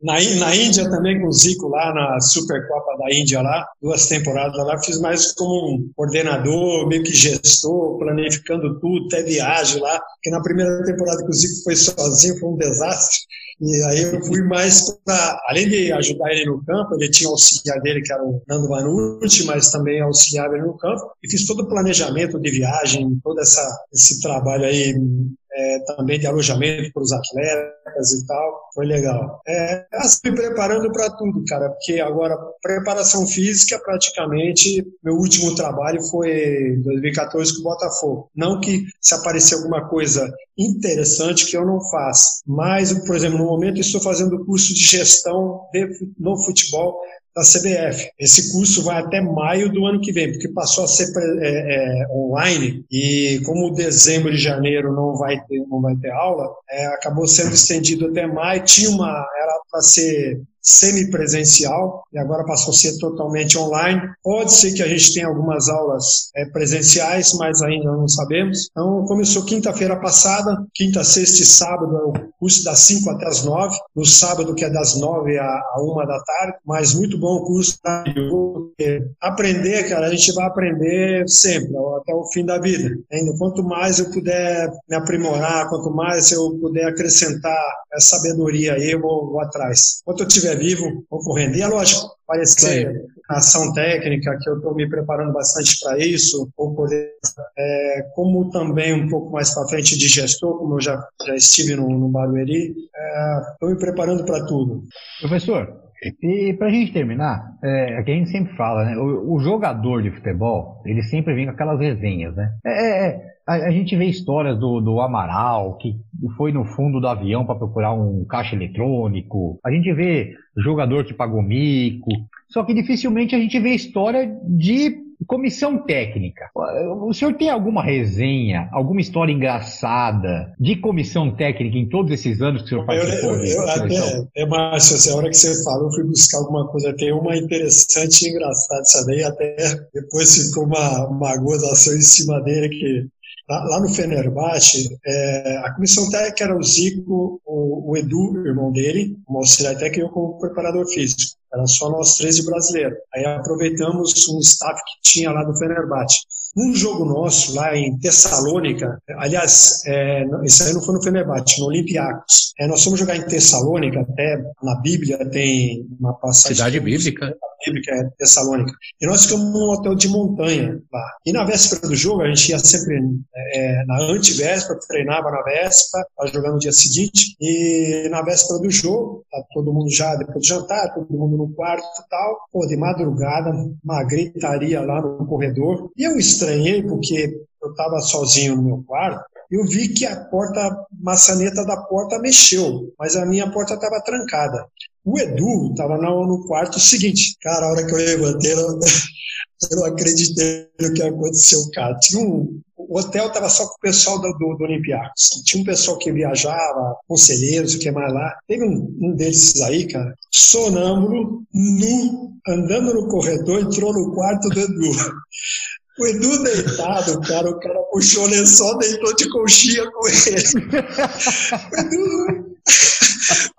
Na, na Índia também, com o Zico lá na Supercopa da Índia lá, duas temporadas lá, fiz mais como um coordenador, meio que gestor, planificando tudo, até viagem lá, porque na primeira temporada que o Zico foi sozinho, foi um desastre. E aí eu fui mais para, além de ajudar ele no campo, ele tinha auxiliar dele, que era o Nando Vanucci, mas também auxiliava ele no campo, e fiz todo o planejamento de viagem, todo essa, esse trabalho aí é, também de alojamento para os atletas, e tal. Foi legal. É, me preparando para tudo, cara, porque agora preparação física praticamente meu último trabalho foi 2014 com o Botafogo. Não que se aparecer alguma coisa interessante que eu não faço, mas, por exemplo, no momento estou fazendo curso de gestão de, no futebol da CBF. Esse curso vai até maio do ano que vem, porque passou a ser é, é, online e como dezembro e janeiro não vai ter, não vai ter aula, é, acabou sendo estendido até maio. Tinha uma era para ser semipresencial e agora passou a ser totalmente online. Pode ser que a gente tenha algumas aulas é, presenciais, mas ainda não sabemos. Então, começou quinta-feira passada, quinta, sexta e sábado é o curso das 5 até as 9, no sábado que é das 9 a, a 1 da tarde, mas muito bom o curso. Aprender, cara, a gente vai aprender sempre, até o fim da vida. Ainda quanto mais eu puder me aprimorar, quanto mais eu puder acrescentar essa sabedoria aí, eu vou, vou atrás. Enquanto eu tiver vivo, vou correndo. E é lógico, parece ser ação técnica, que eu estou me preparando bastante para isso, ou poder, é, como também um pouco mais para frente de gestor, como eu já, já estive no, no Barueri, estou é, me preparando para tudo. Professor, e para a gente terminar, é, é que a gente sempre fala, né? O, o, jogador de futebol, ele sempre vem com aquelas resenhas, né? É, é, é a, a, gente vê histórias do, do Amaral, que foi no fundo do avião para procurar um caixa eletrônico. A gente vê jogador que pagou mico. Só que dificilmente a gente vê história de comissão técnica. O senhor tem alguma resenha, alguma história engraçada de comissão técnica em todos esses anos que o senhor participou? Eu, eu, eu até, é, Márcio, assim, a hora que você falou, eu fui buscar alguma coisa. Tem uma interessante e engraçada, daí até depois ficou uma, uma gozação em cima dele que Lá, no Fenerbahçe, é, a comissão técnica era o Zico, o, o Edu, o irmão dele, o auxiliar técnico e eu como preparador físico. Era só nós três de brasileiro. Aí aproveitamos um staff que tinha lá do Fenerbahçe. Um jogo nosso lá em Tessalônica, aliás, é, isso aí não foi no Fenerbahçe, no Olympiacos. É, nós fomos jogar em Tessalônica, até na Bíblia tem uma passagem. Cidade bíblica bíblica é Tessalônica. E nós ficamos num hotel de montanha lá. E na véspera do jogo, a gente ia sempre é, na antivéspera, treinava na véspera, para jogar no dia seguinte. E na véspera do jogo, tá todo mundo já, depois do jantar, todo mundo no quarto e tal. Pô, de madrugada, uma gritaria lá no corredor. E eu estranhei, porque eu estava sozinho no meu quarto, eu vi que a porta, maçaneta da porta mexeu, mas a minha porta estava trancada. O Edu estava no quarto seguinte. Cara, a hora que eu levantei, eu não acreditei no que aconteceu, cara. Tinha um, o hotel estava só com o pessoal do, do, do Olympiacos. Tinha um pessoal que viajava, conselheiros, o que mais lá. Teve um, um desses aí, cara, sonâmbulo, nu, andando no corredor, entrou no quarto do Edu. O Edu deitado, cara, o cara puxou o lençol, deitou de conchinha com ele. O Edu,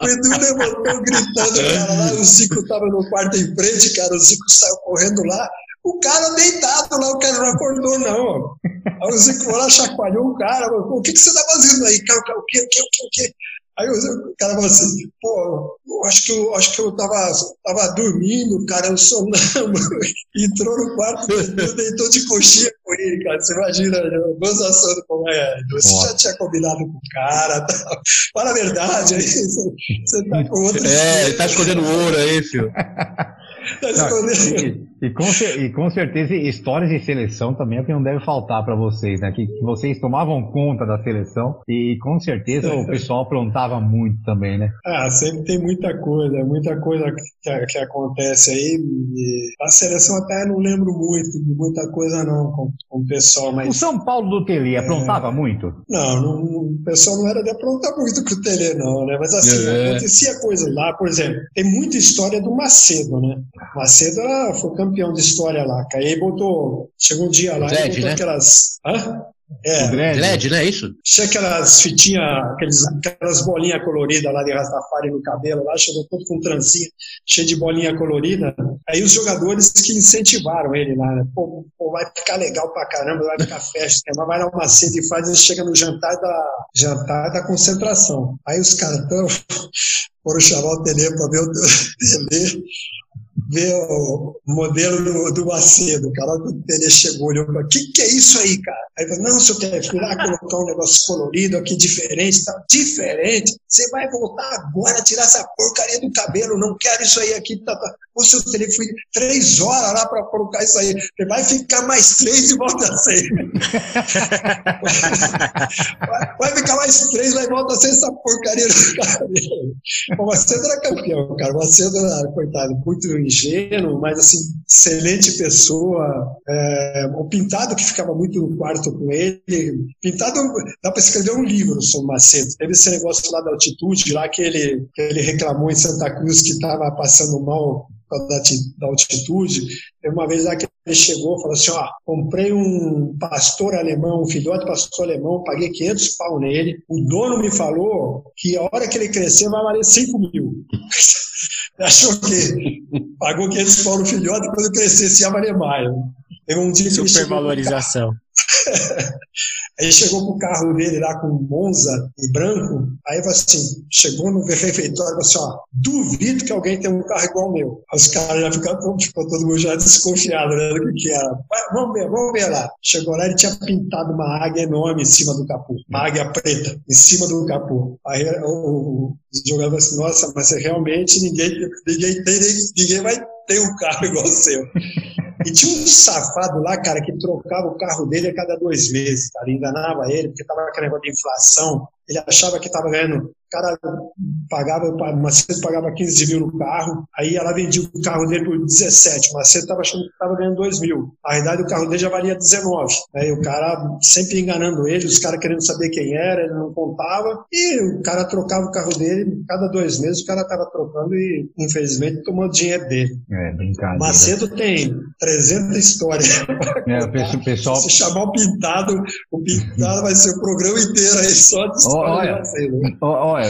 o Edu levantou gritando, cara, lá, o Zico tava no quarto em frente, cara, o Zico saiu correndo lá, o cara deitado lá, o cara não acordou, não. Aí o Zico lá chacoalhou o cara, o que, que você tá fazendo aí? Cara, o que, o que, o que, o que? Aí o cara falou assim, pô, eu acho que eu, acho que eu tava, tava dormindo, cara, eu sonâmbulo, entrou no quarto, deitou de coxinha com ele, cara, você imagina, a gozação do como é, você já tinha combinado com o cara, tal. fala a verdade, aí você tá com outro... É, ele tá escondendo ouro aí, filho. Não, e, e, com, e, com, certeza histórias de seleção também é o que não deve faltar para vocês, né? Que, que, vocês tomavam conta da seleção e com certeza o pessoal aprontava muito também, né? Ah, sempre tem muita coisa, muita coisa que, que acontece aí. a seleção até não lembro muito de muita coisa não com, com o pessoal, mas... O São Paulo do Tele aprontava é... muito? Não, não, o pessoal não era de aprontar muito com o Tele não, né? Mas assim, é. acontecia coisa lá, por exemplo, tem muita história do Macedo, né? Macedo foi campeão de história lá. Aí botou. Chegou um dia lá e botou né? aquelas. Hã? É, dread, né? Isso? Tinha aquelas fitinhas, aquelas bolinhas coloridas lá de Rastafari no cabelo, lá chegou todo com trancinha, cheio de bolinha colorida. Aí os jogadores que incentivaram ele lá, né? Pô, pô vai ficar legal pra caramba, vai ficar festa, mas vai dar uma sede e faz, e chega no jantar da, jantar da concentração. Aí os caras tão, foram chamar o Tele pra ver o Tele. Ver o modelo do, do Macedo. O cara, quando ele chegou, olhou para o que, que é isso aí, cara? Aí falou, não, seu quer fui lá colocar um negócio colorido aqui, diferente, tá diferente. Você vai voltar agora, tirar essa porcaria do cabelo, não quero isso aí aqui. Tá, tá. O seu telefone, três horas lá para colocar isso aí. Você vai ficar mais três e volta a ser. vai, vai, ficar mais três, vai volta a ser essa porcaria do cabelo. O Macedo era campeão, cara. O Macedo era, coitado, muito ingênuo, mas assim, excelente pessoa. É, o Pintado, que ficava muito no quarto com ele. Pintado, dá para escrever um livro sobre o Macedo. Teve esse negócio lá da altitude, lá que ele, que ele reclamou em Santa Cruz que estava passando mal da, da altitude. Uma vez lá que ele chegou e falou assim: ó, comprei um pastor alemão, um filhote pastor alemão, paguei 500 pau nele. O dono me falou que a hora que ele crescer vai valer 5 mil. Achou que pagou 500 pau no filhote quando crescesse ia valer mais. Teve um dia Supervalorização. Aí chegou com o carro dele lá com Monza e branco, aí falou assim, chegou no refeitório e assim, ó, duvido que alguém tenha um carro igual ao meu. Aí os caras já ficaram, tipo, todo mundo já desconfiado, né, do que, que era. Vamos ver, vamos ver lá. Chegou lá, ele tinha pintado uma águia enorme em cima do capô, uma águia preta, em cima do capô. Aí o, o, os jogadores assim, nossa, mas realmente ninguém, ninguém, ninguém vai ter um carro igual ao seu. E tinha um safado lá, cara, que trocava o carro dele a cada dois meses, cara. Enganava ele, porque tava aquele negócio de inflação. Ele achava que estava ganhando cara pagava, o Macedo pagava 15 mil no carro, aí ela vendia o carro dele por 17, o Macedo estava achando que estava ganhando 2 mil. Na verdade, o carro dele já valia 19. Né? E o cara sempre enganando ele, os caras querendo saber quem era, ele não contava, e o cara trocava o carro dele, cada dois meses o cara estava trocando e, infelizmente, tomando dinheiro dele. É, brincadeira. Macedo tem 300 histórias. É, o pessoal... Se chamar o Pintado, o Pintado vai ser o programa inteiro aí só de história olha, Macedo. Olha,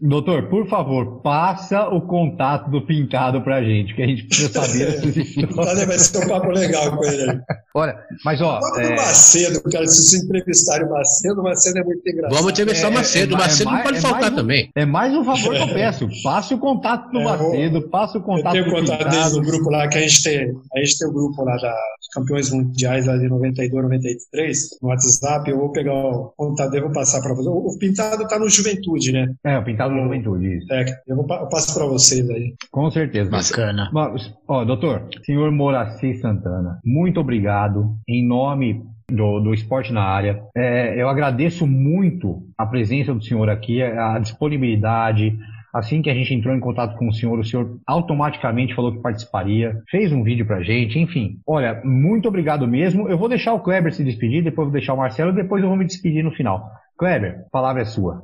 doutor, por favor, passa o contato do Pintado pra gente, que a gente precisa saber essas histórias. Vai ser um papo legal com ele. Olha, mas ó. O é... Macedo, cara, se vocês entrevistarem o Macedo, o Macedo é muito engraçado. Vamos entrevistar o é, Macedo, é, o Macedo não pode faltar um, também. É mais um favor que eu peço. Passe o contato do Macedo, passe o contato eu tenho do contato Pintado. desde o grupo lá, que a gente tem. A gente tem o grupo lá da campeões mundiais lá de 92, 93, no WhatsApp. Eu vou pegar o contato dele, vou passar para você. O Pintado tá no Juventude, né? É, o Pintado no Juventude, isso. É, eu, vou, eu passo para vocês aí. Com certeza. Bacana. Mas, ó, doutor, senhor Moraci Santana, muito obrigado em nome do, do esporte na área. É, eu agradeço muito a presença do senhor aqui, a disponibilidade, Assim que a gente entrou em contato com o senhor, o senhor automaticamente falou que participaria, fez um vídeo pra gente, enfim. Olha, muito obrigado mesmo. Eu vou deixar o Kleber se despedir, depois vou deixar o Marcelo, depois eu vou me despedir no final. Kleber, a palavra é sua.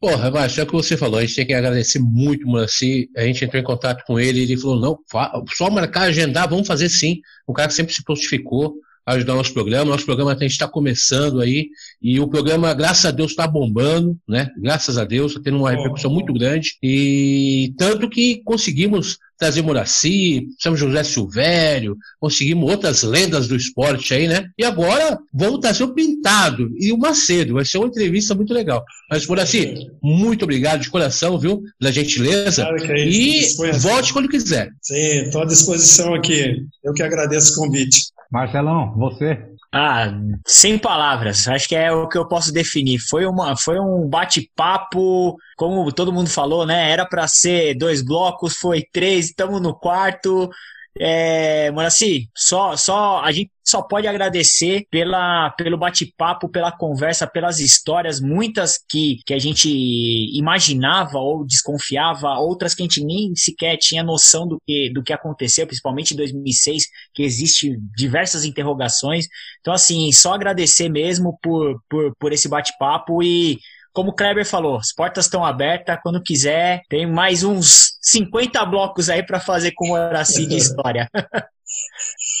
Porra, mas é o que você falou, a gente tem que agradecer muito o Muraci. A gente entrou em contato com ele ele falou: não, só marcar, agendar, vamos fazer sim. O cara sempre se prontificou ajudar o nosso programa. Nosso programa a gente está começando aí e o programa, graças a Deus, está bombando, né? Graças a Deus, está tendo uma repercussão muito grande e tanto que conseguimos trazer Muraci, São José Silvério, conseguimos outras lendas do esporte aí, né? E agora vamos trazer o Pintado e o Macedo. Vai ser uma entrevista muito legal. Mas, Muraci, muito obrigado de coração, viu? Pela gentileza. Claro é isso, e volte quando quiser. Sim, estou à disposição aqui. Eu que agradeço o convite. Marcelão, você? Ah, sem palavras. Acho que é o que eu posso definir. Foi, uma, foi um bate-papo, como todo mundo falou, né? Era para ser dois blocos, foi três, estamos no quarto. É, Moraci, só, só, a gente só pode agradecer pela, pelo bate-papo, pela conversa, pelas histórias, muitas que, que a gente imaginava ou desconfiava, outras que a gente nem sequer tinha noção do que, do que aconteceu, principalmente em 2006, que existe diversas interrogações. Então, assim, só agradecer mesmo por, por, por esse bate-papo e como o Kleber falou, as portas estão abertas. Quando quiser, tem mais uns 50 blocos aí para fazer com o Horaci de história.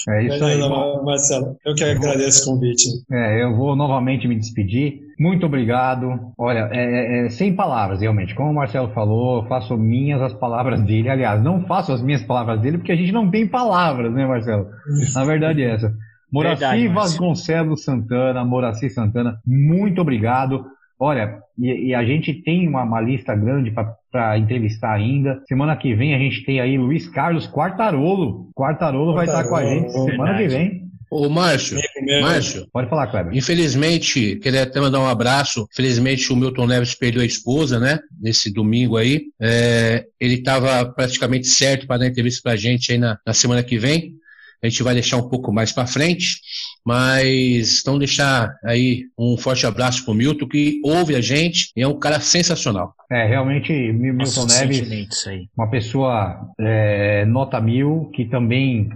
É isso aí. Marcelo, eu que agradeço o convite. É, eu vou novamente me despedir. Muito obrigado. Olha, é, é, é, sem palavras, realmente. Como o Marcelo falou, faço minhas as palavras dele. Aliás, não faço as minhas palavras dele porque a gente não tem palavras, né, Marcelo? Na verdade é essa. Moraci Vasconcelos Santana, Moraci Santana, muito obrigado. Olha, e, e a gente tem uma, uma lista grande para entrevistar ainda. Semana que vem a gente tem aí Luiz Carlos Quartarolo. Quartarolo, Quartarolo vai estar com a gente semana verdade. que vem. Ô, Márcio, Márcio. Pode falar, Kleber. Infelizmente, queria até mandar um abraço. Infelizmente, o Milton Neves perdeu a esposa, né? Nesse domingo aí. É, ele estava praticamente certo para dar entrevista para a gente aí na, na semana que vem. A gente vai deixar um pouco mais para frente. Mas então deixar aí um forte abraço pro Milton, que ouve a gente e é um cara sensacional. É, realmente, Milton Nossa, Neves, uma pessoa é, nota mil, que também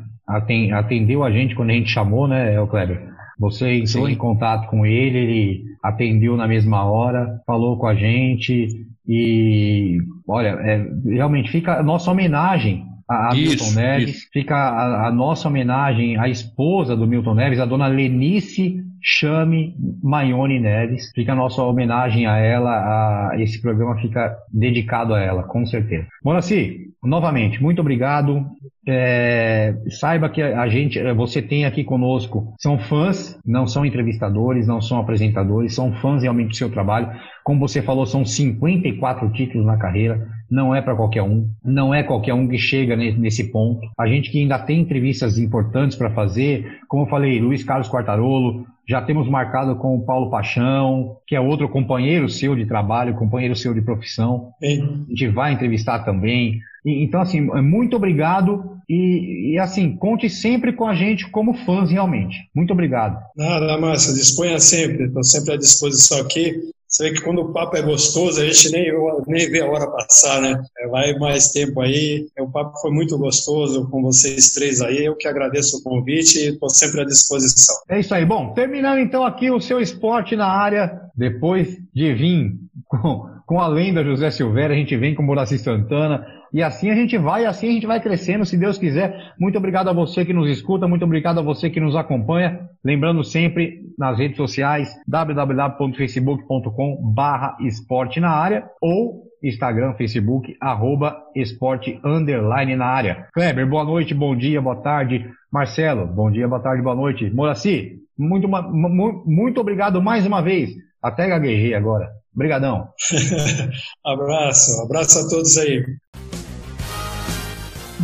atendeu a gente quando a gente chamou, né, o Kleber? Você entrou Sim. em contato com ele, ele atendeu na mesma hora, falou com a gente e, olha, é, realmente fica a nossa homenagem a, a isso, Milton Neves, isso. fica a, a, nossa homenagem à esposa do Milton Neves, a dona Lenice Chame Maione Neves. Fica a nossa homenagem a ela, a, esse programa fica dedicado a ela, com certeza. Moraci, novamente, muito obrigado. É, saiba que a gente, você tem aqui conosco, são fãs, não são entrevistadores, não são apresentadores, são fãs realmente do seu trabalho. Como você falou, são 54 títulos na carreira, não é para qualquer um, não é qualquer um que chega nesse ponto. A gente que ainda tem entrevistas importantes para fazer, como eu falei, Luiz Carlos Quartarolo, já temos marcado com o Paulo Paixão, que é outro companheiro seu de trabalho, companheiro seu de profissão. Sim. A gente vai entrevistar também. E, então, assim, muito obrigado e, e, assim, conte sempre com a gente como fãs realmente. Muito obrigado. Nada, Márcia, disponha sempre, estou sempre à disposição aqui. Você vê que quando o papo é gostoso, a gente nem, nem vê a hora passar, né? É, vai mais tempo aí. O papo foi muito gostoso com vocês três aí. Eu que agradeço o convite e estou sempre à disposição. É isso aí. Bom, terminando então aqui o seu esporte na área, depois de vir com, com a lenda José Silveira, a gente vem com o Muraci Santana. E assim a gente vai, assim a gente vai crescendo, se Deus quiser. Muito obrigado a você que nos escuta, muito obrigado a você que nos acompanha. Lembrando sempre nas redes sociais www.facebook.com barra esporte na área ou Instagram, Facebook, arroba esporte underline na área. Kleber, boa noite, bom dia, boa tarde. Marcelo, bom dia, boa tarde, boa noite. Moraci, muito, muito obrigado mais uma vez. Até gaguejei agora. Obrigadão. abraço, abraço a todos aí.